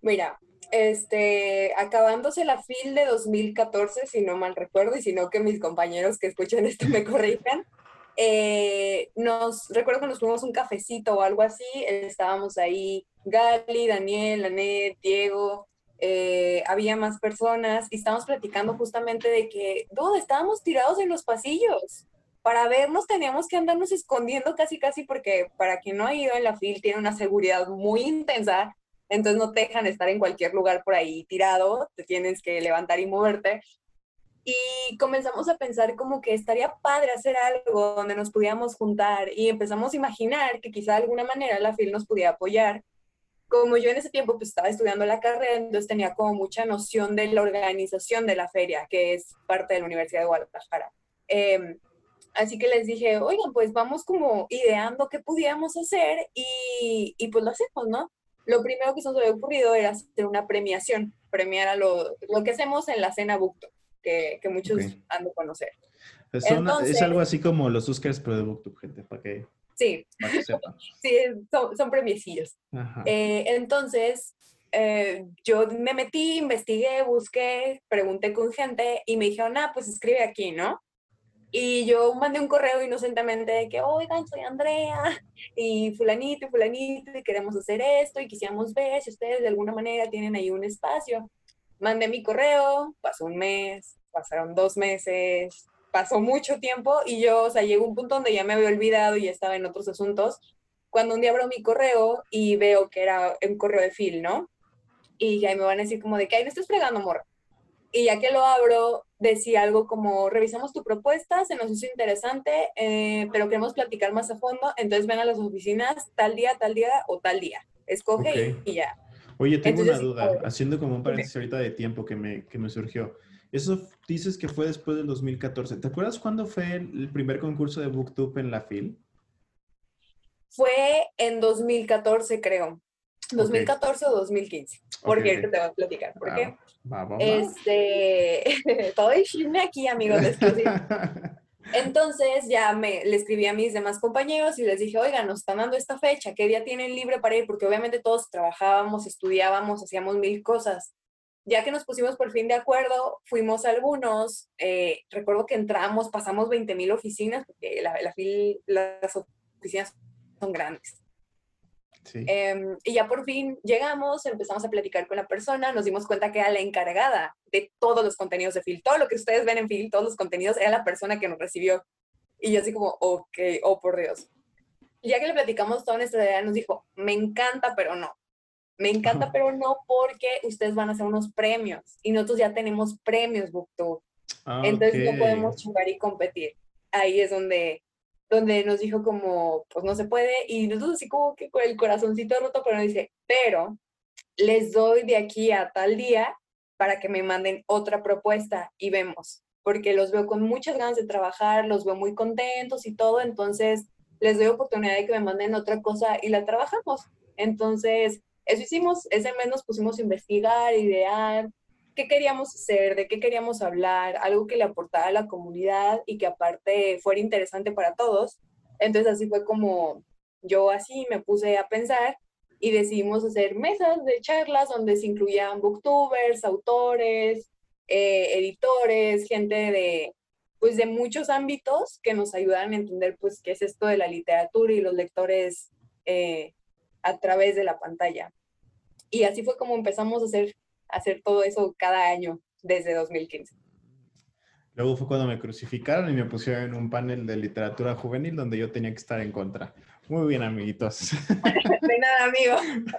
Mira, este, acabándose la FIL de 2014, si no mal recuerdo, y si no que mis compañeros que escuchan esto me corrijan, eh, nos, recuerdo que nos fuimos un cafecito o algo así, estábamos ahí, Gali, Daniel, Anet, Diego, eh, había más personas y estábamos platicando justamente de que, ¿dónde estábamos tirados en los pasillos? Para vernos teníamos que andarnos escondiendo casi casi porque para quien no ha ido en la FIL tiene una seguridad muy intensa, entonces no te dejan estar en cualquier lugar por ahí tirado, te tienes que levantar y moverte. Y comenzamos a pensar como que estaría padre hacer algo donde nos pudiéramos juntar y empezamos a imaginar que quizá de alguna manera la FIL nos pudiera apoyar. Como yo en ese tiempo pues estaba estudiando la carrera, entonces tenía como mucha noción de la organización de la feria, que es parte de la Universidad de Guadalajara. Eh, Así que les dije, oigan, pues vamos como ideando qué pudiéramos hacer y, y pues lo hacemos, ¿no? Lo primero que se nos había ocurrido era hacer una premiación, premiar a lo, lo que hacemos en la cena Bucto, que, que muchos han de conocer. Pues es algo así como los Oscars, pero de Booktube, gente, para que, sí. sí, son, son premiecillos. Eh, entonces, eh, yo me metí, investigué, busqué, pregunté con gente y me dijeron, ah, pues escribe aquí, ¿no? Y yo mandé un correo inocentemente de que, oigan, soy Andrea y fulanito y fulanito y queremos hacer esto y quisiéramos ver si ustedes de alguna manera tienen ahí un espacio. Mandé mi correo, pasó un mes, pasaron dos meses, pasó mucho tiempo y yo, o sea, llegó un punto donde ya me había olvidado y ya estaba en otros asuntos. Cuando un día abro mi correo y veo que era un correo de Phil, ¿no? Y ya me van a decir como de que, ay, no estás fregando, morra y ya que lo abro, decía algo como, revisamos tu propuesta, se nos hizo interesante, eh, pero queremos platicar más a fondo, entonces ven a las oficinas tal día, tal día o tal día. Escoge y, ya. Oye, tengo una duda, haciendo como un paréntesis ahorita de tiempo que me, que me surgió. Eso dices que fue después del 2014. ¿Te acuerdas cuándo fue el, primer concurso de BookTube en la FIL? Fue en 2014, creo. 2014 o 2015. Porque te voy a platicar. ¿Por qué? Este, todo chisme aquí, amigos. Entonces ya me le escribí a mis demás compañeros y les dije, oigan, nos están dando esta fecha, ¿qué día tienen libre para ir? Porque obviamente todos trabajábamos, estudiábamos, hacíamos mil cosas. Ya que nos pusimos por fin de acuerdo, fuimos algunos, eh, recuerdo que entramos, pasamos 20 mil oficinas, porque la, la, las oficinas son grandes. Em, y ya por fin llegamos, empezamos a platicar con la persona, nos dimos cuenta que era la encargada de todos los contenidos de Phil. Todo lo que ustedes ven en Phil, todos los contenidos, era la persona que nos recibió. Y yo así como, ok, oh por Dios. Y ya que le platicamos toda nuestra idea, nos dijo, me encanta, pero no. Me encanta, pero no, porque ustedes van a hacer unos premios. Y nosotros ya tenemos premios, BookTube. Ah, Entonces no podemos jugar y competir. Ahí es donde donde nos dijo como, pues no se puede, y nosotros así como que con el corazoncito roto, pero nos dice, pero les doy de aquí a tal día para que me manden otra propuesta y vemos, porque los veo con muchas ganas de trabajar, los veo muy contentos y todo, entonces les doy oportunidad de que me manden otra cosa y la trabajamos. Entonces, eso hicimos, ese mes nos pusimos a investigar, idear, qué queríamos hacer, de qué queríamos hablar, algo que le aportara a la comunidad y que aparte fuera interesante para todos. Entonces así fue como yo así me puse a pensar y decidimos hacer mesas de charlas donde se incluían booktubers, autores, eh, editores, gente de pues de muchos ámbitos que nos ayudaran a entender pues qué es esto de la literatura y los lectores eh, a través de la pantalla. Y así fue como empezamos a hacer hacer todo eso cada año desde 2015. Luego fue cuando me crucificaron y me pusieron en un panel de literatura juvenil donde yo tenía que estar en contra. Muy bien, amiguitos. De nada, amigo.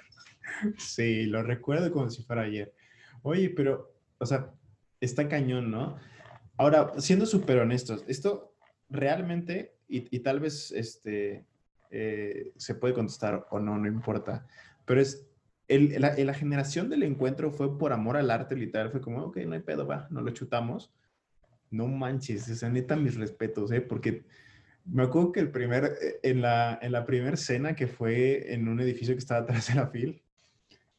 Sí, lo recuerdo como si fuera ayer. Oye, pero, o sea, está cañón, ¿no? Ahora, siendo súper honestos, esto realmente, y, tal vez este, eh, se puede contestar o no, no importa, pero es, el, la, la, generación del encuentro fue por amor al arte, literal, fue como, ok, no hay pedo, va, no lo chutamos. No manches, esa neta, mis respetos, ¿eh? Porque me acuerdo que el primer, eh, en la, en la primera cena que fue en un edificio que estaba atrás de la FIL,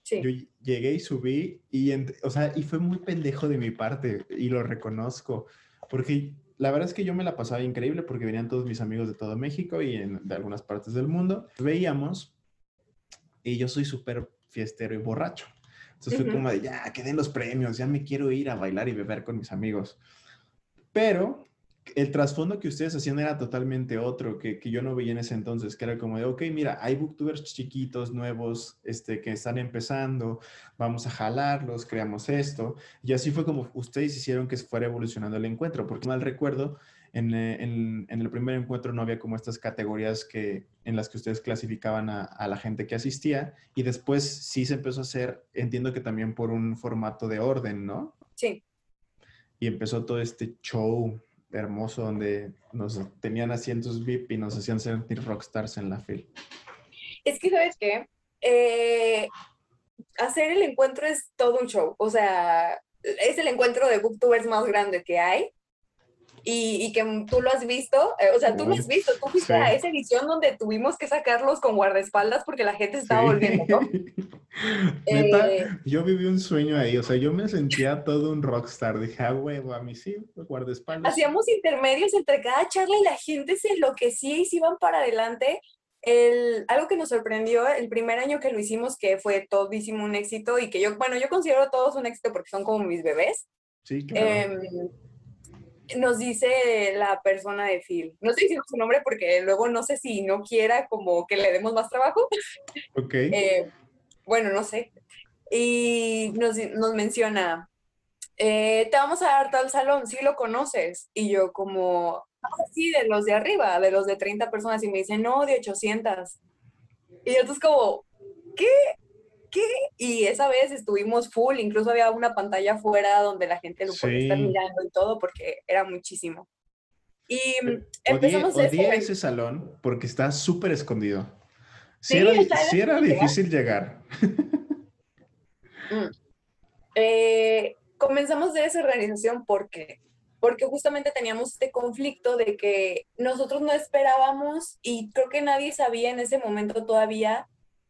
yo llegué y subí y, o sea, y fue muy pendejo de mi parte y lo reconozco, porque la verdad es que yo me la pasaba increíble porque venían todos mis amigos de todo México y de algunas partes del mundo. Veíamos y yo soy súper fiestero y borracho. Entonces fue como de, ya, que den los premios, ya me quiero ir a bailar y beber con mis amigos. Pero el trasfondo que ustedes hacían era totalmente otro, que, que, yo no veía en ese entonces, que era como de, ok, mira, hay booktubers chiquitos, nuevos, este, que están empezando, vamos a jalarlos, creamos esto. Y así fue como ustedes hicieron que fuera evolucionando el encuentro, porque mal recuerdo, en, eh, en, en el primer encuentro no había como estas categorías que, en las que ustedes clasificaban a, a la gente que asistía, y después sí se empezó a hacer, entiendo que también por un formato de orden, ¿no? Sí. Y empezó todo este show hermoso donde nos tenían asientos VIP y nos hacían sentir rockstars en la fila. Es que, ¿sabes qué? Eh, hacer el encuentro es todo un show. O sea, es el encuentro de booktubers más grande que hay y, y, que tú lo has visto, eh, o sea, tú lo has visto, tú fuiste a esa edición donde tuvimos que sacarlos con guardaespaldas porque la gente estaba volviendo, ¿no? eh, yo viví un sueño ahí, o sea, yo me sentía todo un rockstar, dije, ah, huevo, a mí sí, guardaespaldas. Hacíamos intermedios entre cada charla y la gente se enloquecía y se iban para adelante. El, algo que nos sorprendió el primer año que lo hicimos, que fue todísimo un éxito y que yo, bueno, yo considero todos un éxito porque son como mis bebés. Sí, claro. Eh, nos dice la persona de Phil. No estoy diciendo su nombre porque luego no sé si no quiera como que le demos más trabajo. Ok. Eh, bueno, no sé. Y nos, nos menciona, eh, te vamos a dar tal salón, si ¿sí lo conoces. Y yo como, ah, sí, de los de arriba, de los de 30 personas. Y me dice, no, de 800. Y entonces como, ¿qué? ¿Qué? Y esa vez estuvimos full, incluso había una pantalla afuera donde la gente lo podía estar mirando y todo porque era muchísimo. Y empezamos odié, ese, ese salón porque está súper escondido. Sí, era, sí era difícil llegar. Mm. Eh, comenzamos de esa organización porque porque justamente teníamos este conflicto de que nosotros no esperábamos y creo que nadie sabía en ese momento todavía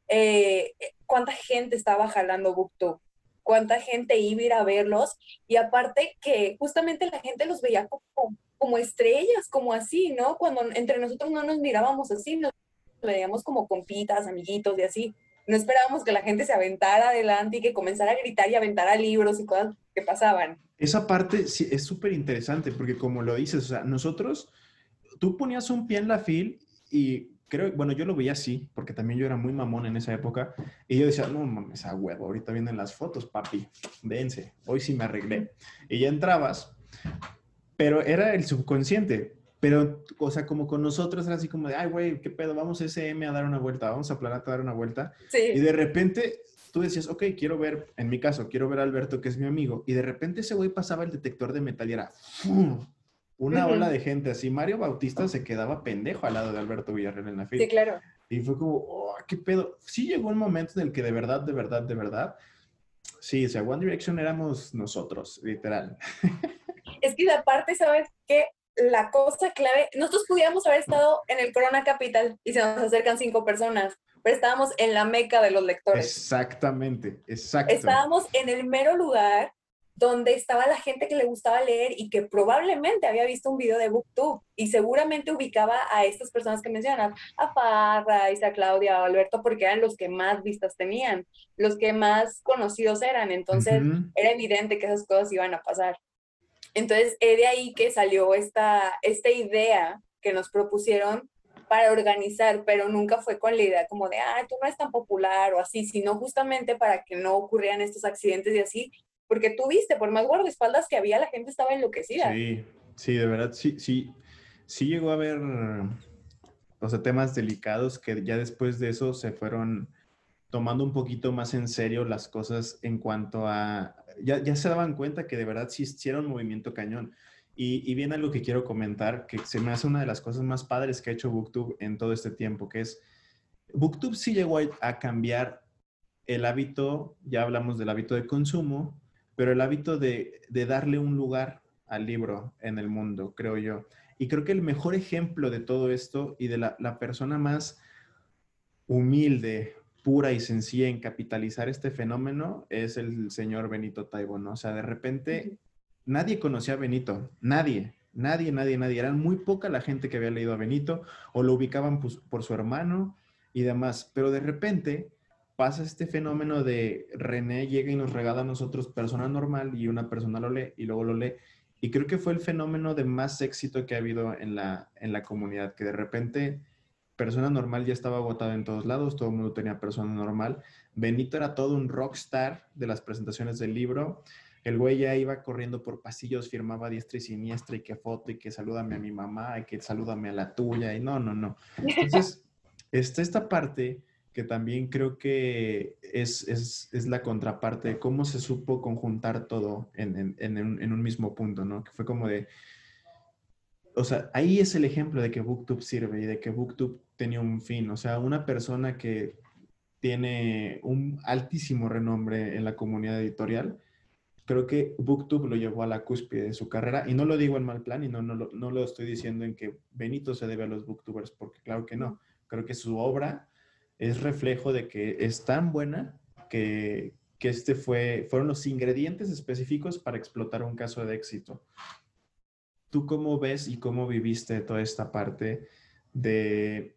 eh, cuánta gente estaba jalando Booktube, cuánta gente iba a ir a verlos y aparte que justamente la gente los veía como, como estrellas, como así, ¿no? Cuando entre nosotros no nos mirábamos así, nos veíamos como compitas, amiguitos y así. No esperábamos que la gente se aventara adelante y que comenzara a gritar y aventara libros y cosas que pasaban. Esa parte sí, es súper interesante porque como lo dices, o sea, nosotros, tú ponías un pie en la fil y creo, bueno, yo lo veía así, porque también yo era muy mamón en esa época, y yo decía, no mames, a huevo, ahorita vienen las fotos, papi, dense, hoy sí me arreglé. Y ya entrabas, pero era el subconsciente, pero, o sea, como con nosotros era así como de, ay, güey, qué pedo, vamos a SM a dar una vuelta, vamos a Planeta a dar una vuelta. Sí. Y de repente tú decías, ok, quiero ver, en mi caso, quiero ver a Alberto, que es mi amigo, y de repente ese güey pasaba el detector de metal y era, ¡fum! Una ola de gente así. Mario Bautista se quedaba pendejo al lado de Alberto Villarreal en la fila. Sí, claro. Y fue como, oh, qué pedo. Sí llegó un momento en el que de verdad, de verdad, de verdad, sí, o sea, One Direction éramos nosotros, literal. Es que aparte, ¿sabes qué? La cosa clave, nosotros pudiéramos haber estado en el Corona Capital y se nos acercan cinco personas, pero estábamos en la meca de los lectores. Exactamente, exacto. Estábamos en el mero lugar donde estaba la gente que le gustaba leer y que probablemente había visto un video de BookTube y seguramente ubicaba a estas personas que mencionas, a Parra, a Claudia, a Alberto, porque eran los que más vistas tenían, los que más conocidos eran. Entonces era evidente que esas cosas iban a pasar. Entonces, es de ahí que salió esta, esta idea que nos propusieron para organizar, pero nunca fue con la idea como de, ah, tú no eres tan popular o así, sino justamente para que no ocurrieran estos accidentes y así, porque tú viste, por más guardaespaldas que había, la gente estaba enloquecida. Sí, sí, de verdad, sí, sí, sí llegó a haber, o sea, temas delicados que ya después de eso se fueron tomando un poquito más en serio las cosas en cuanto a, ya, ya se daban cuenta que de verdad sí, un movimiento cañón. Y, y, viene algo que quiero comentar, que se me hace una de las cosas más padres que ha hecho BookTube en todo este tiempo, que es, BookTube sí llegó a cambiar el hábito, ya hablamos del hábito de consumo, pero el hábito de, de darle un lugar al libro en el mundo, creo yo. Y creo que el mejor ejemplo de todo esto y de la, la persona más humilde, pura y sencilla en capitalizar este fenómeno es el señor Benito Taibo, ¿no? O sea, de repente nadie conocía a Benito, nadie, nadie, nadie, nadie. Eran muy poca la gente que había leído a Benito o lo ubicaban pues, por su hermano y demás. Pero de repente pasa este fenómeno de René llega y nos regala a nosotros persona normal y una persona lo lee y luego lo lee. Y creo que fue el fenómeno de más éxito que ha habido en la, en la comunidad, que de repente persona normal ya estaba agotado en todos lados, todo el mundo tenía persona normal. Benito era todo un rockstar de las presentaciones del libro. El güey ya iba corriendo por pasillos, firmaba diestra y siniestra y que foto y que salúdame a mi mamá y que salúdame a la tuya y no, no, no. Entonces, está esta parte que también creo que es, es, es, la contraparte de cómo se supo conjuntar todo en, en, en, un mismo punto, ¿no? Que fue como de, o sea, ahí es el ejemplo de que BookTube sirve y de que BookTube tenía un fin, o sea, una persona que tiene un altísimo renombre en la comunidad editorial, creo que BookTube lo llevó a la cúspide de su carrera. Y no lo digo en mal plan y no, no, no lo estoy diciendo en que Benito se debe a los BookTubers, porque claro que no, creo que su obra es reflejo de que es tan buena que, que este fue, fueron los ingredientes específicos para explotar un caso de éxito. ¿Tú cómo ves y cómo viviste toda esta parte de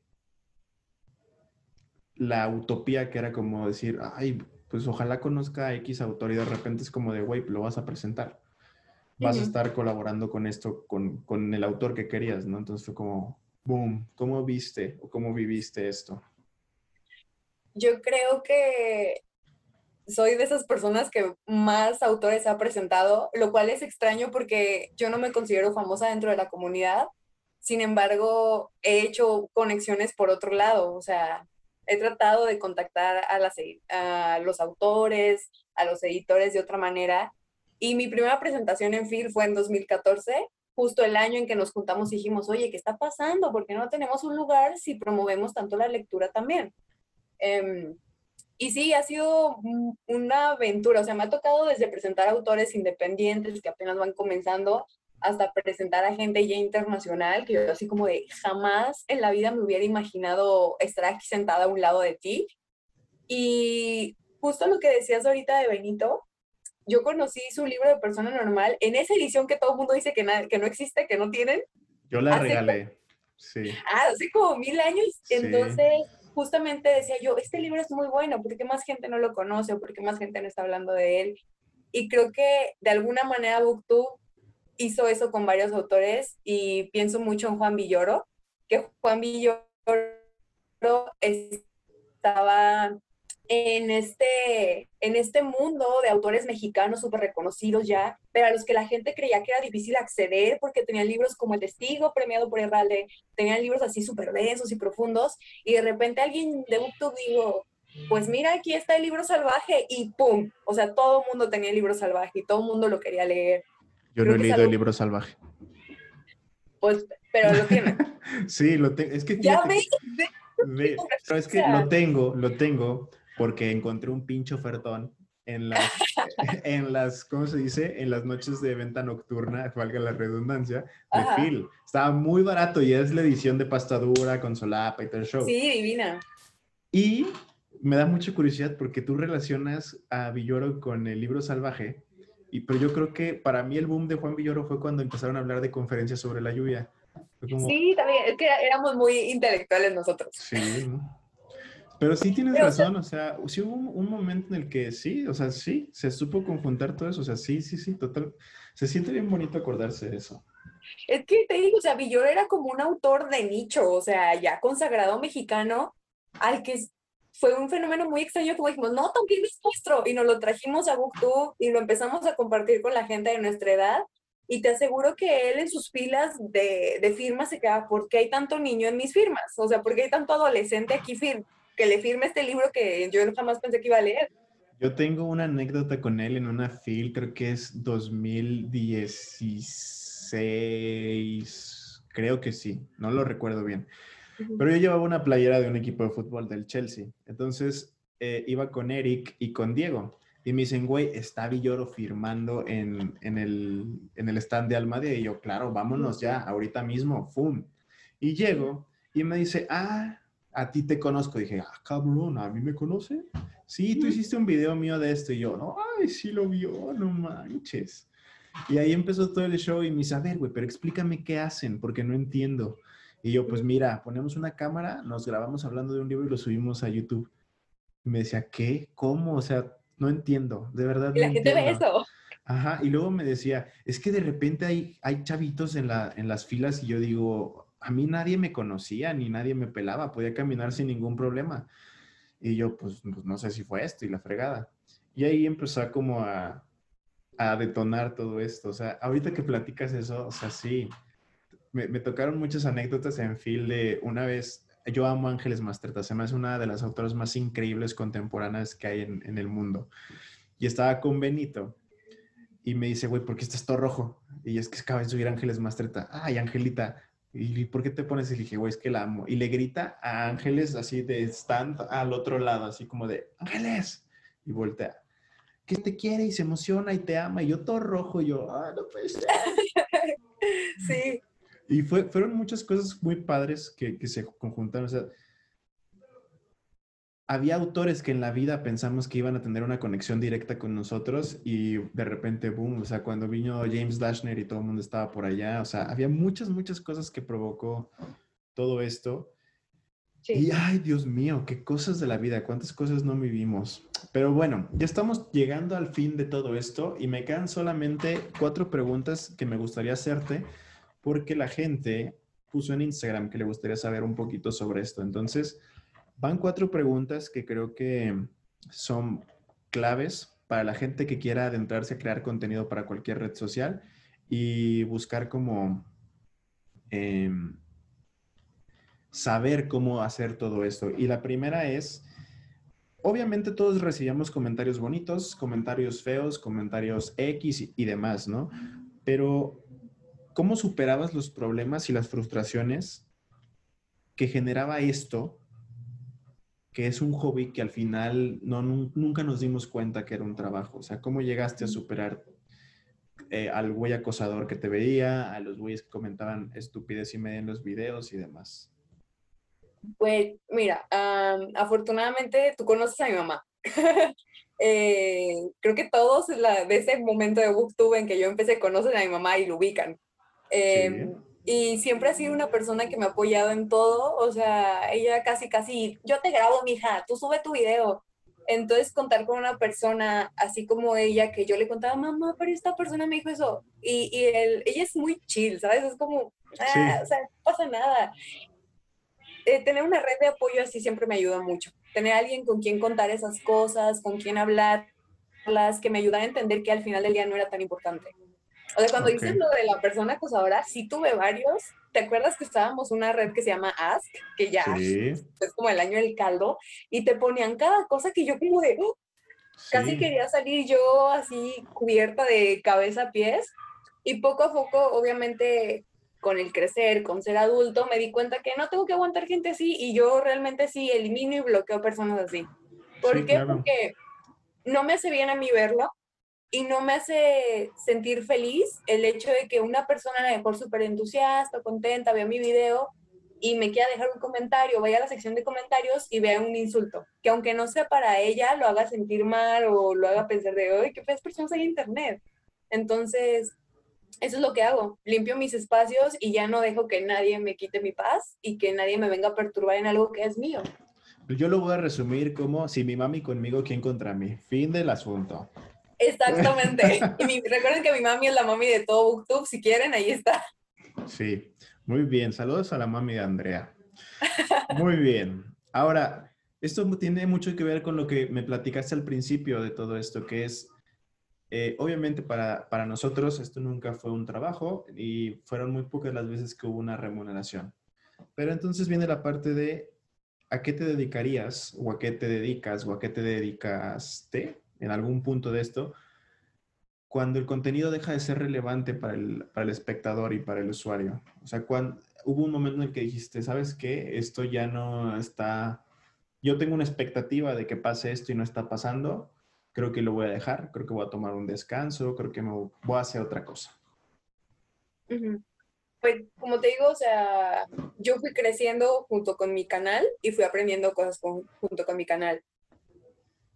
la utopía que era como decir, ay, pues ojalá conozca a X autor y de repente es como de, güey, lo vas a presentar. Vas a estar colaborando con esto, con, con el autor que querías, ¿no? Entonces fue como, boom, ¿cómo viste o cómo viviste esto? Yo creo que soy de esas personas que más autores ha presentado, lo cual es extraño porque yo no me considero famosa dentro de la comunidad. Sin embargo, he hecho conexiones por otro lado, o sea, he tratado de contactar a, a los autores, a los editores de otra manera. Y mi primera presentación en FIL fue en 2014, justo el año en que nos juntamos y dijimos, oye, ¿qué está pasando? ¿Por qué no tenemos un lugar si promovemos tanto la lectura también? Em, y sí, ha sido una aventura, o sea, me ha tocado desde presentar autores independientes que apenas van comenzando hasta presentar a gente ya internacional, que yo así como de jamás en la vida me hubiera imaginado estar aquí sentada a un lado de ti. Y justo lo que decías ahorita de Benito, yo conocí su libro de persona normal en esa edición que todo el mundo dice que, que no existe, que no tienen. Yo la regalé, sí. Ah, hace como mil años. Entonces, justamente decía yo, este libro es muy bueno, ¿por qué más gente no lo conoce o por qué más gente no está hablando de él? Y creo que de alguna manera BookTube hizo eso con varios autores y pienso mucho en Juan Villoro, que Juan Villoro estaba en este, en este mundo de autores mexicanos súper reconocidos ya, pero a los que la gente creía que era difícil acceder porque tenían libros como El Testigo, premiado por Herralde, tenían libros así súper densos y profundos, y de repente alguien de BookTube dijo, pues mira, aquí está el libro salvaje, y ¡pum! O sea, todo el mundo tenía el libro salvaje y todo el mundo lo quería leer. Yo no he leído el libro salvaje. Pues, pero lo tiene. sí, lo tengo. Es que... Ya ves. Pero es que lo tengo, lo tengo, porque encontré un pincho ofertón en las, en las, ¿cómo se dice? En las noches de venta nocturna, valga la redundancia, de Phil. Estaba muy barato y es la edición de pastadura con solapa y todo el show. Sí, divina. Y me da mucha curiosidad porque tú relacionas a Villoro con el libro salvaje, y, pero yo creo que para mí el boom de Juan Villoro fue cuando empezaron a hablar de conferencias sobre la lluvia. Sí, también, es que éramos muy intelectuales nosotros. Sí, pero sí tienes razón, o sea, sí hubo un, momento en el que sí, o sea, sí, se supo conjuntar todo eso, o sea, sí, sí, sí, total. Se siente bien bonito acordarse de eso. Es que te digo, o sea, Villoro era como un autor de nicho, o sea, ya consagrado mexicano, al que fue un fenómeno muy extraño, como dijimos, no, también es nuestro, y nos lo trajimos a BookTube y lo empezamos a compartir con la gente de nuestra edad, y te aseguro que él en sus filas de, de firmas se queda, ¿por qué hay tanto niño en mis firmas? O sea, ¿por qué hay tanto adolescente aquí firma? Que le firme este libro que yo jamás pensé que iba a leer. Yo tengo una anécdota con él en una fil, creo que es 2016, creo que sí, no lo recuerdo bien. Pero yo llevaba una playera de un equipo de fútbol del Chelsea. Entonces eh, iba con Eric y con Diego. Y me dicen, güey, está Villoro firmando en, en, el, en el stand de Almadia. Y yo, claro, vámonos ya, ahorita mismo, ¡fum! Y llego y me dice, ah, a ti te conozco. dije, ah, cabrón, ¿a mí me conoce? Sí, tú hiciste un video mío de esto. Y yo, no, ay, sí lo vio, no manches. Y ahí empezó todo el show y me dice, a ver, güey, pero explícame qué hacen, porque no entiendo. Y yo, pues mira, ponemos una cámara, nos grabamos hablando de un libro y lo subimos a YouTube. Y me decía, ¿qué? ¿Cómo? O sea, no entiendo, de verdad. Y la gente ve eso. Ajá, y luego me decía, es que de repente hay, hay chavitos en, la, en las filas y yo digo, a mí nadie me conocía ni nadie me pelaba, podía caminar sin ningún problema. Y yo, pues, pues no sé si fue esto y la fregada. Y ahí empezó como a, a detonar todo esto. O sea, ahorita que platicas eso, o sea, sí, me, tocaron muchas anécdotas en fil de una vez, yo amo Ángeles Masterta, se me hace una de las autoras más increíbles contemporáneas que hay en, el mundo. Y estaba con Benito y me dice, güey, ¿por qué estás todo rojo? Y es que acaba de subir Ángeles Masterta. Ay, Angelita. ¿Y por qué te pones? Y le dije, güey, es que la amo. Y le grita a Ángeles así de stand al otro lado, así como de, Ángeles. Y voltea. Que te quiere y se emociona y te ama. Y yo todo rojo, y yo, ah, no puede ser. Sí. Y fue, fueron muchas cosas muy padres que, que, se conjuntaron. O sea, había autores que en la vida pensamos que iban a tener una conexión directa con nosotros y de repente, boom, o sea, cuando vino James Dashner y todo el mundo estaba por allá, o sea, había muchas, muchas cosas que provocó todo esto. Y ay, Dios mío, qué cosas de la vida, cuántas cosas no vivimos. Pero bueno, ya estamos llegando al fin de todo esto y me quedan solamente cuatro preguntas que me gustaría hacerte porque la gente puso en Instagram que le gustaría saber un poquito sobre esto. Entonces, van cuatro preguntas que creo que son claves para la gente que quiera adentrarse a crear contenido para cualquier red social y buscar como em, saber cómo hacer todo esto. Y la primera es, obviamente todos recibíamos comentarios bonitos, comentarios feos, comentarios X y demás, ¿no? Pero ¿cómo superabas los problemas y las frustraciones que generaba esto, que es un hobby que al final no, nunca nos dimos cuenta que era un trabajo? O sea, ¿cómo llegaste a superar eh, al güey acosador que te veía, a los güeyes que comentaban estupidez y media en los videos y demás? Pues mira, afortunadamente tú conoces a mi mamá. Eh, creo que todos de ese momento de Booktube en que yo empecé conocen a mi mamá y lo ubican. Em, y siempre ha sido una persona que me ha apoyado en todo, o sea, ella casi, casi, yo te grabo, mija, tú sube tu video. Entonces, contar con una persona así como ella, que yo le contaba, mamá, pero esta persona me dijo eso, y, y ella es muy chill, ¿sabes? Es como, ah, o sea, no pasa nada. Eh, tener una red de apoyo así siempre me ayuda mucho. Tener alguien con quien contar esas cosas, con quien hablar, las que me ayudan a entender que al final del día no era tan importante. O sea, cuando dices lo de la persona acosadora, sí tuve varios. ¿Te acuerdas que estábamos una red que se llama Ask? Que ya es como el año del caldo. Y te ponían cada cosa que yo como de... ¡oh! Casi quería salir yo así cubierta de cabeza a pies. Y poco a poco, obviamente, con el crecer, con ser adulto, me di cuenta que no tengo que aguantar gente así. Y yo realmente sí elimino y bloqueo personas así. ¿Por qué? Porque no me hace bien a mí verlo y no me hace sentir feliz el hecho de que una persona a lo mejor súper entusiasta, contenta, vea mi video y me quiera dejar un comentario, vaya a la sección de comentarios y vea un insulto, que aunque no sea para ella, lo haga sentir mal o lo haga pensar de, hoy qué feas personas hay en internet. Entonces, eso es lo que hago, limpio mis espacios y ya no dejo que nadie me quite mi paz y que nadie me venga a perturbar en algo que es mío. Yo lo voy a resumir como si mi mami conmigo, ¿quién contra mí? Fin del asunto. Exactamente. Y recuerden que mi mami es la mami de todo Booktube. Si quieren, ahí está. Sí, muy bien. Saludos a la mami de Andrea. Muy bien. Ahora, esto tiene mucho que ver con lo que me platicaste al principio de todo esto, que es, eh, obviamente para, para nosotros esto nunca fue un trabajo y fueron muy pocas las veces que hubo una remuneración. Pero entonces viene la parte de a qué te dedicarías o a qué te dedicas o a qué te dedicaste en algún punto de esto, cuando el contenido deja de ser relevante para el, para el espectador y para el usuario. O sea, cuando, hubo un momento en que dijiste, ¿sabes qué? Esto ya no está, yo tengo una expectativa de que pase esto y no está pasando, creo que lo voy a dejar, creo que voy a tomar un descanso, creo que me voy a hacer otra cosa. Pues como te digo, o sea, yo fui creciendo junto con mi canal y fui aprendiendo cosas junto con mi canal.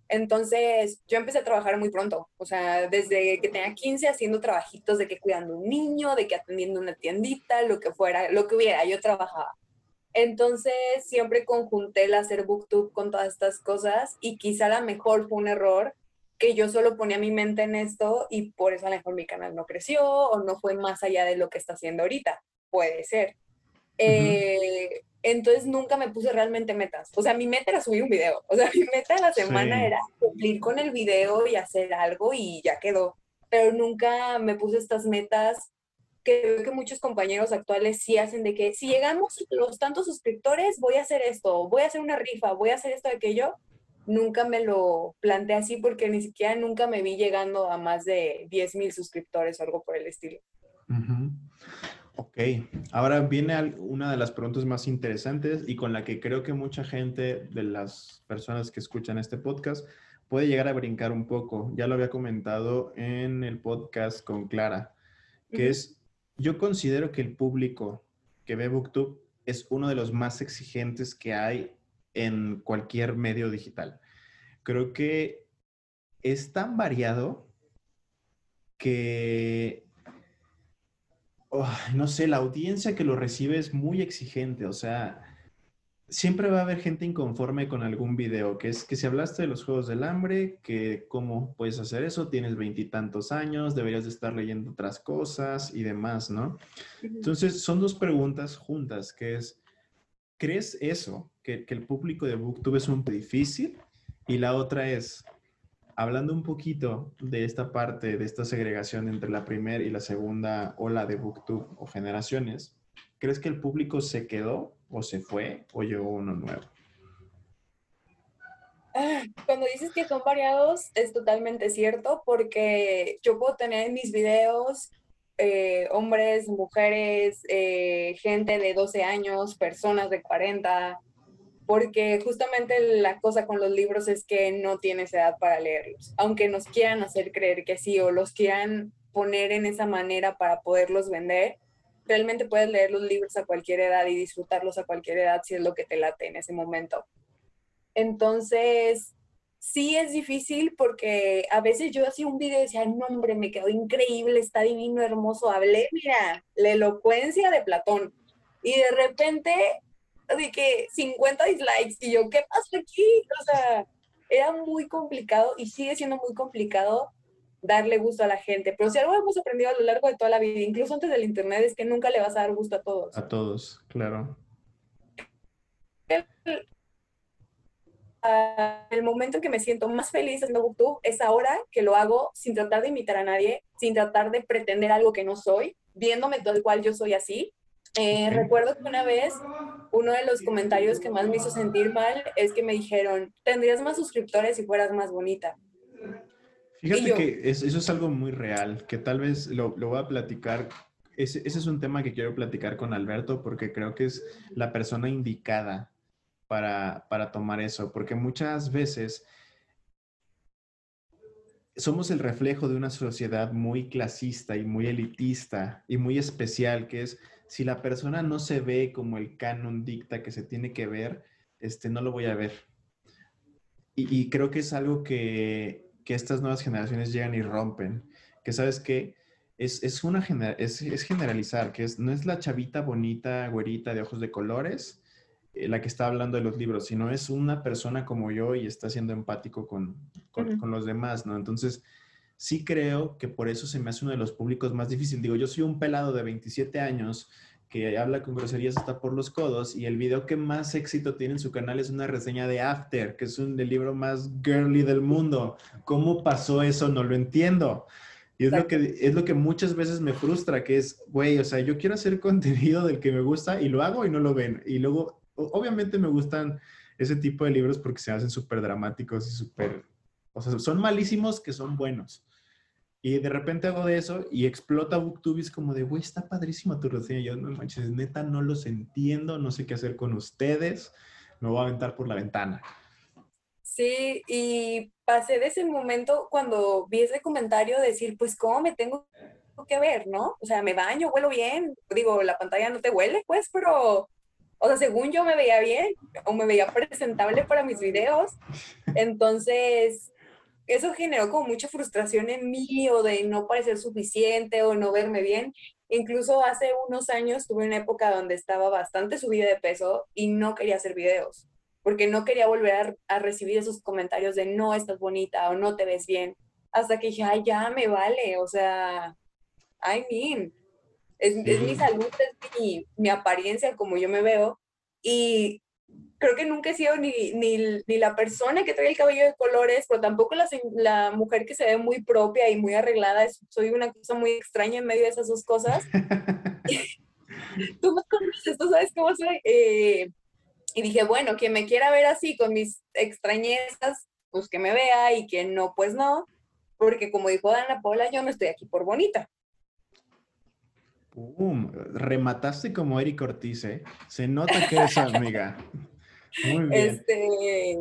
Entonces, yo empecé a trabajar muy pronto, o sea, desde que tenía 15 haciendo trabajitos de que cuidando un niño, de que atendiendo una tiendita, lo que fuera, lo que hubiera, yo trabajaba. Entonces, siempre conjunté el hacer booktube con todas estas cosas y quizá la mejor fue un error que yo solo ponía mi mente en esto y por eso a lo mejor mi canal no creció o no fue más allá de lo que está haciendo ahorita. Puede ser. eh, entonces nunca me puse realmente metas. O sea, mi meta era subir un video. O sea, mi meta de la semana era cumplir con el video y hacer algo y ya quedó. Pero nunca me puse estas metas que veo que muchos compañeros actuales sí hacen de que si llegamos los tantos suscriptores, voy a hacer esto, voy a hacer una rifa, voy a hacer esto, aquello. Nunca me lo planteé así porque ni siquiera nunca me vi llegando a más de 10 mil suscriptores o algo por el estilo. Ok, ahora viene una de las preguntas más interesantes y con la que creo que mucha gente de las personas que escuchan este podcast puede llegar a brincar un poco. Ya lo había comentado en el podcast con Clara, que es, yo considero que el público que ve BookTube es uno de los más exigentes que hay en cualquier medio digital. Creo que es tan variado que no sé, la audiencia que lo recibe es muy exigente, o sea, siempre va a haber gente inconforme con algún video, que es que si hablaste de los Juegos del Hambre, que cómo puedes hacer eso, tienes veintitantos años, deberías de estar leyendo otras cosas y demás, ¿no? Entonces, son dos preguntas juntas, que es, ¿crees eso, que, que el público de BookTube es un difícil? Y la otra es, hablando un poquito de esta parte, de esta segregación entre la primera y la segunda ola de Booktube o generaciones, ¿crees que el público se quedó o se fue o llegó uno nuevo? Ah, cuando dices que son variados, es totalmente cierto, porque yo puedo tener en mis videos eh, hombres, mujeres, eh, gente de 12 años, personas de 40, porque justamente la cosa con los libros es que no tienes edad para leerlos, aunque nos quieran hacer creer que sí o los quieran poner en esa manera para poderlos vender, realmente puedes leer los libros a cualquier edad y disfrutarlos a cualquier edad si es lo que te late en ese momento. Entonces, sí es difícil porque a veces yo hacía un video y decía, no hombre, me quedó increíble, está divino, hermoso, hablé, mira, la elocuencia de Platón. Y de repente de que 50 dislikes y yo, ¿qué pasa aquí? O sea, era muy complicado y sigue siendo muy complicado darle gusto a la gente. Pero si algo hemos aprendido a lo largo de toda la vida, incluso antes del Internet, es que nunca le vas a dar gusto a todos. A todos, claro. El, el momento en que me siento más feliz haciendo booktube es ahora que lo hago sin tratar de imitar a nadie, sin tratar de pretender algo que no soy, viéndome el cual yo soy así eh, recuerdo que una vez uno de los comentarios que más me hizo sentir mal es que me dijeron, tendrías más suscriptores si fueras más bonita. Fíjate que eso es algo muy real, que tal vez lo, lo voy a platicar. Ese, ese, es un tema que quiero platicar con Alberto porque creo que es la persona indicada para, para tomar eso, porque muchas veces somos el reflejo de una sociedad muy clasista y muy elitista y muy especial, que es si la persona no se ve como el canon dicta que se tiene que ver, este, no lo voy a ver. Y, creo que es algo que, que, estas nuevas generaciones llegan y rompen. Que sabes que es, es, una es, es, generalizar, que es, no es la chavita bonita, güerita de ojos de colores, eh, la que está hablando de los libros, sino es una persona como yo y está siendo empático con, con, con los demás, ¿no? Entonces, sí creo que por eso se me hace uno de los públicos más difíciles. Digo, yo soy un pelado de 27 años que habla con groserías hasta por los codos y el video que más éxito tiene en su canal es una reseña de After, que es un el libro más girly del mundo. ¿Cómo pasó eso? No lo entiendo. Y es lo, que, es lo que muchas veces me frustra, que es, güey, o sea, yo quiero hacer contenido del que me gusta y lo hago y no lo ven. Y luego, obviamente me gustan ese tipo de libros porque se hacen súper dramáticos y súper O sea, son malísimos que son buenos. Y de repente hago de eso y explota Booktubis como de, güey, está padrísima tu reseña. Yo, no manches, neta, no los entiendo, no sé qué hacer con ustedes, me voy a aventar por la ventana. Sí, y pasé de ese momento cuando vi ese comentario decir, pues, ¿cómo me tengo que ver, no? O sea, me baño, huelo bien. Digo, la pantalla no te huele, pues, pero, o sea, según yo me veía bien o me veía presentable para mis videos. Entonces, eso generó como mucha frustración en mí o de no parecer suficiente o no verme bien. Incluso hace unos años tuve una época donde estaba bastante subida de peso y no quería hacer videos porque no quería volver a, a, recibir esos comentarios de no estás bonita o no te ves bien. Hasta que dije, ay, ya me vale, o sea, I mean, es, es mi salud, es mi, mi, apariencia, como yo me veo. Y creo que nunca he sido ni, ni, ni, la persona que trae el cabello de colores, pero tampoco la, la mujer que se ve muy propia y muy arreglada. soy una cosa muy extraña en medio de esas dos cosas. tú me conoces, tú sabes cómo soy. Eh, y dije, bueno, quien me quiera ver así con mis extrañezas, pues que me vea y quien no, pues no. Porque como dijo Dana Paula, yo no estoy aquí por bonita. remataste como Eric Ortiz, ¿eh? Se nota que eres amiga. Muy bien. Este,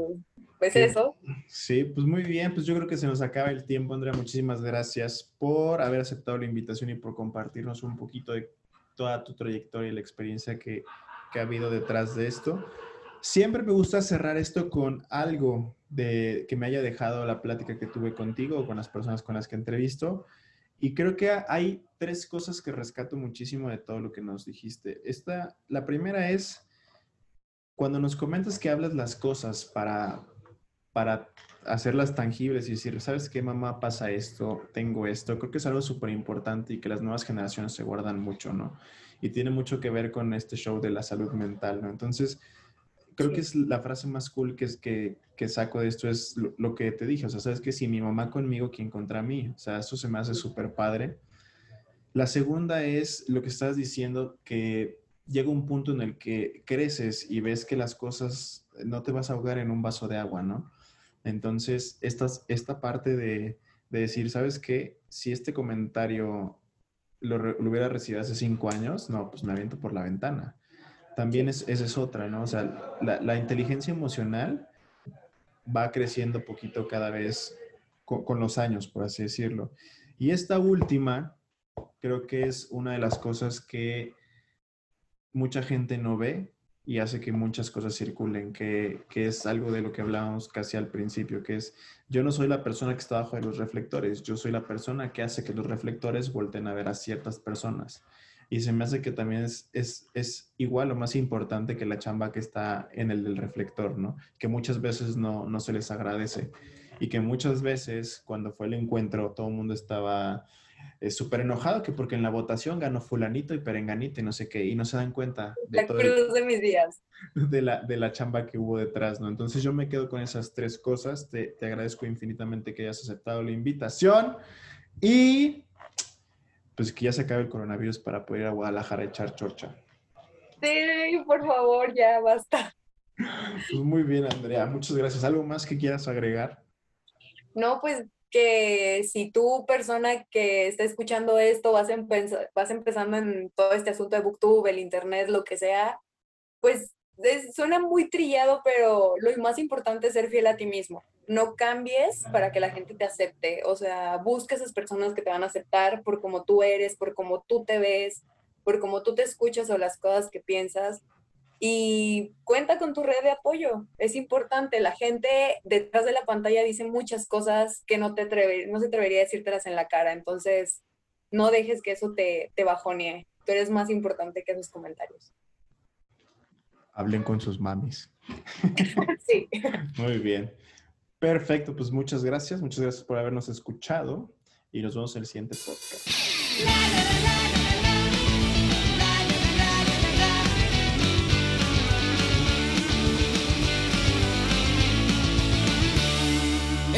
pues eso. Sí, pues muy bien. Pues yo creo que se nos acaba el tiempo, Andrea. Muchísimas gracias por haber aceptado la invitación y por compartirnos un poquito de toda tu trayectoria y la experiencia que, que ha habido detrás de esto. Siempre me gusta cerrar esto con algo de que me haya dejado la plática que tuve contigo o con las personas con las que entrevisto. Y creo que hay tres cosas que rescato muchísimo de todo lo que nos dijiste. Esta, la primera es cuando nos comentas que hablas las cosas para, para hacerlas tangibles y decir, ¿sabes qué, mamá? Pasa esto, tengo esto. Creo que es algo súper importante y que las nuevas generaciones se guardan mucho, ¿no? Y tiene mucho que ver con este show de la salud mental, ¿no? Entonces, creo que es la frase más cool que, es, que, que saco de esto es lo, que te dije, o sea, sabes que si mi mamá conmigo, ¿quién contra mí? O sea, eso se me hace súper padre. La segunda es lo que estás diciendo, que llega un punto en el que creces y ves que las cosas no te vas a ahogar en un vaso de agua, ¿no? Entonces, esta, esta parte de, de decir, ¿sabes qué? Si este comentario lo, lo, hubiera recibido hace cinco años, no, pues me aviento por la ventana también es, esa es otra, ¿no? O sea, la, la inteligencia emocional va creciendo poquito cada vez con, con, los años, por así decirlo. Y esta última, creo que es una de las cosas que mucha gente no ve y hace que muchas cosas circulen, que, que, es algo de lo que hablábamos casi al principio, que es, yo no soy la persona que está bajo de los reflectores, yo soy la persona que hace que los reflectores volten a ver a ciertas personas. Y se me hace que también es, es, es, igual o más importante que la chamba que está en el del reflector, ¿no? Que muchas veces no, no se les agradece. Y que muchas veces cuando fue el encuentro todo el mundo estaba eh, súper enojado que porque en la votación ganó fulanito y perenganito y no sé qué. Y no se dan cuenta de la todo cruz de mis días. De la, de la chamba que hubo detrás, ¿no? Entonces yo me quedo con esas tres cosas. Te, te agradezco infinitamente que hayas aceptado la invitación. Y pues que ya se acabe el coronavirus para poder ir a Guadalajara a echar chorcha. Sí, por favor, ya basta. Pues muy bien, Andrea. Muchas gracias. ¿Algo más que quieras agregar? No, pues que si tú, persona que está escuchando esto, vas, vas empezando en todo este asunto de Booktube, el Internet, lo que sea, pues suena muy trillado, pero lo más importante es ser fiel a ti mismo. No cambies para que la gente te acepte. O sea, busca esas personas que te van a aceptar por cómo tú eres, por cómo tú te ves, por cómo tú te escuchas o las cosas que piensas. Y cuenta con tu red de apoyo. Es importante. La gente detrás de la pantalla dice muchas cosas que no, te no se atrevería a decírtelas en la cara. Entonces, no dejes que eso te, te bajonee. Tú eres más importante que esos comentarios hablen con sus mamis. Sí. Muy bien. Perfecto, pues muchas gracias. Muchas gracias por habernos escuchado y nos vemos en el siguiente podcast.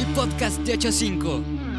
El podcast de 85.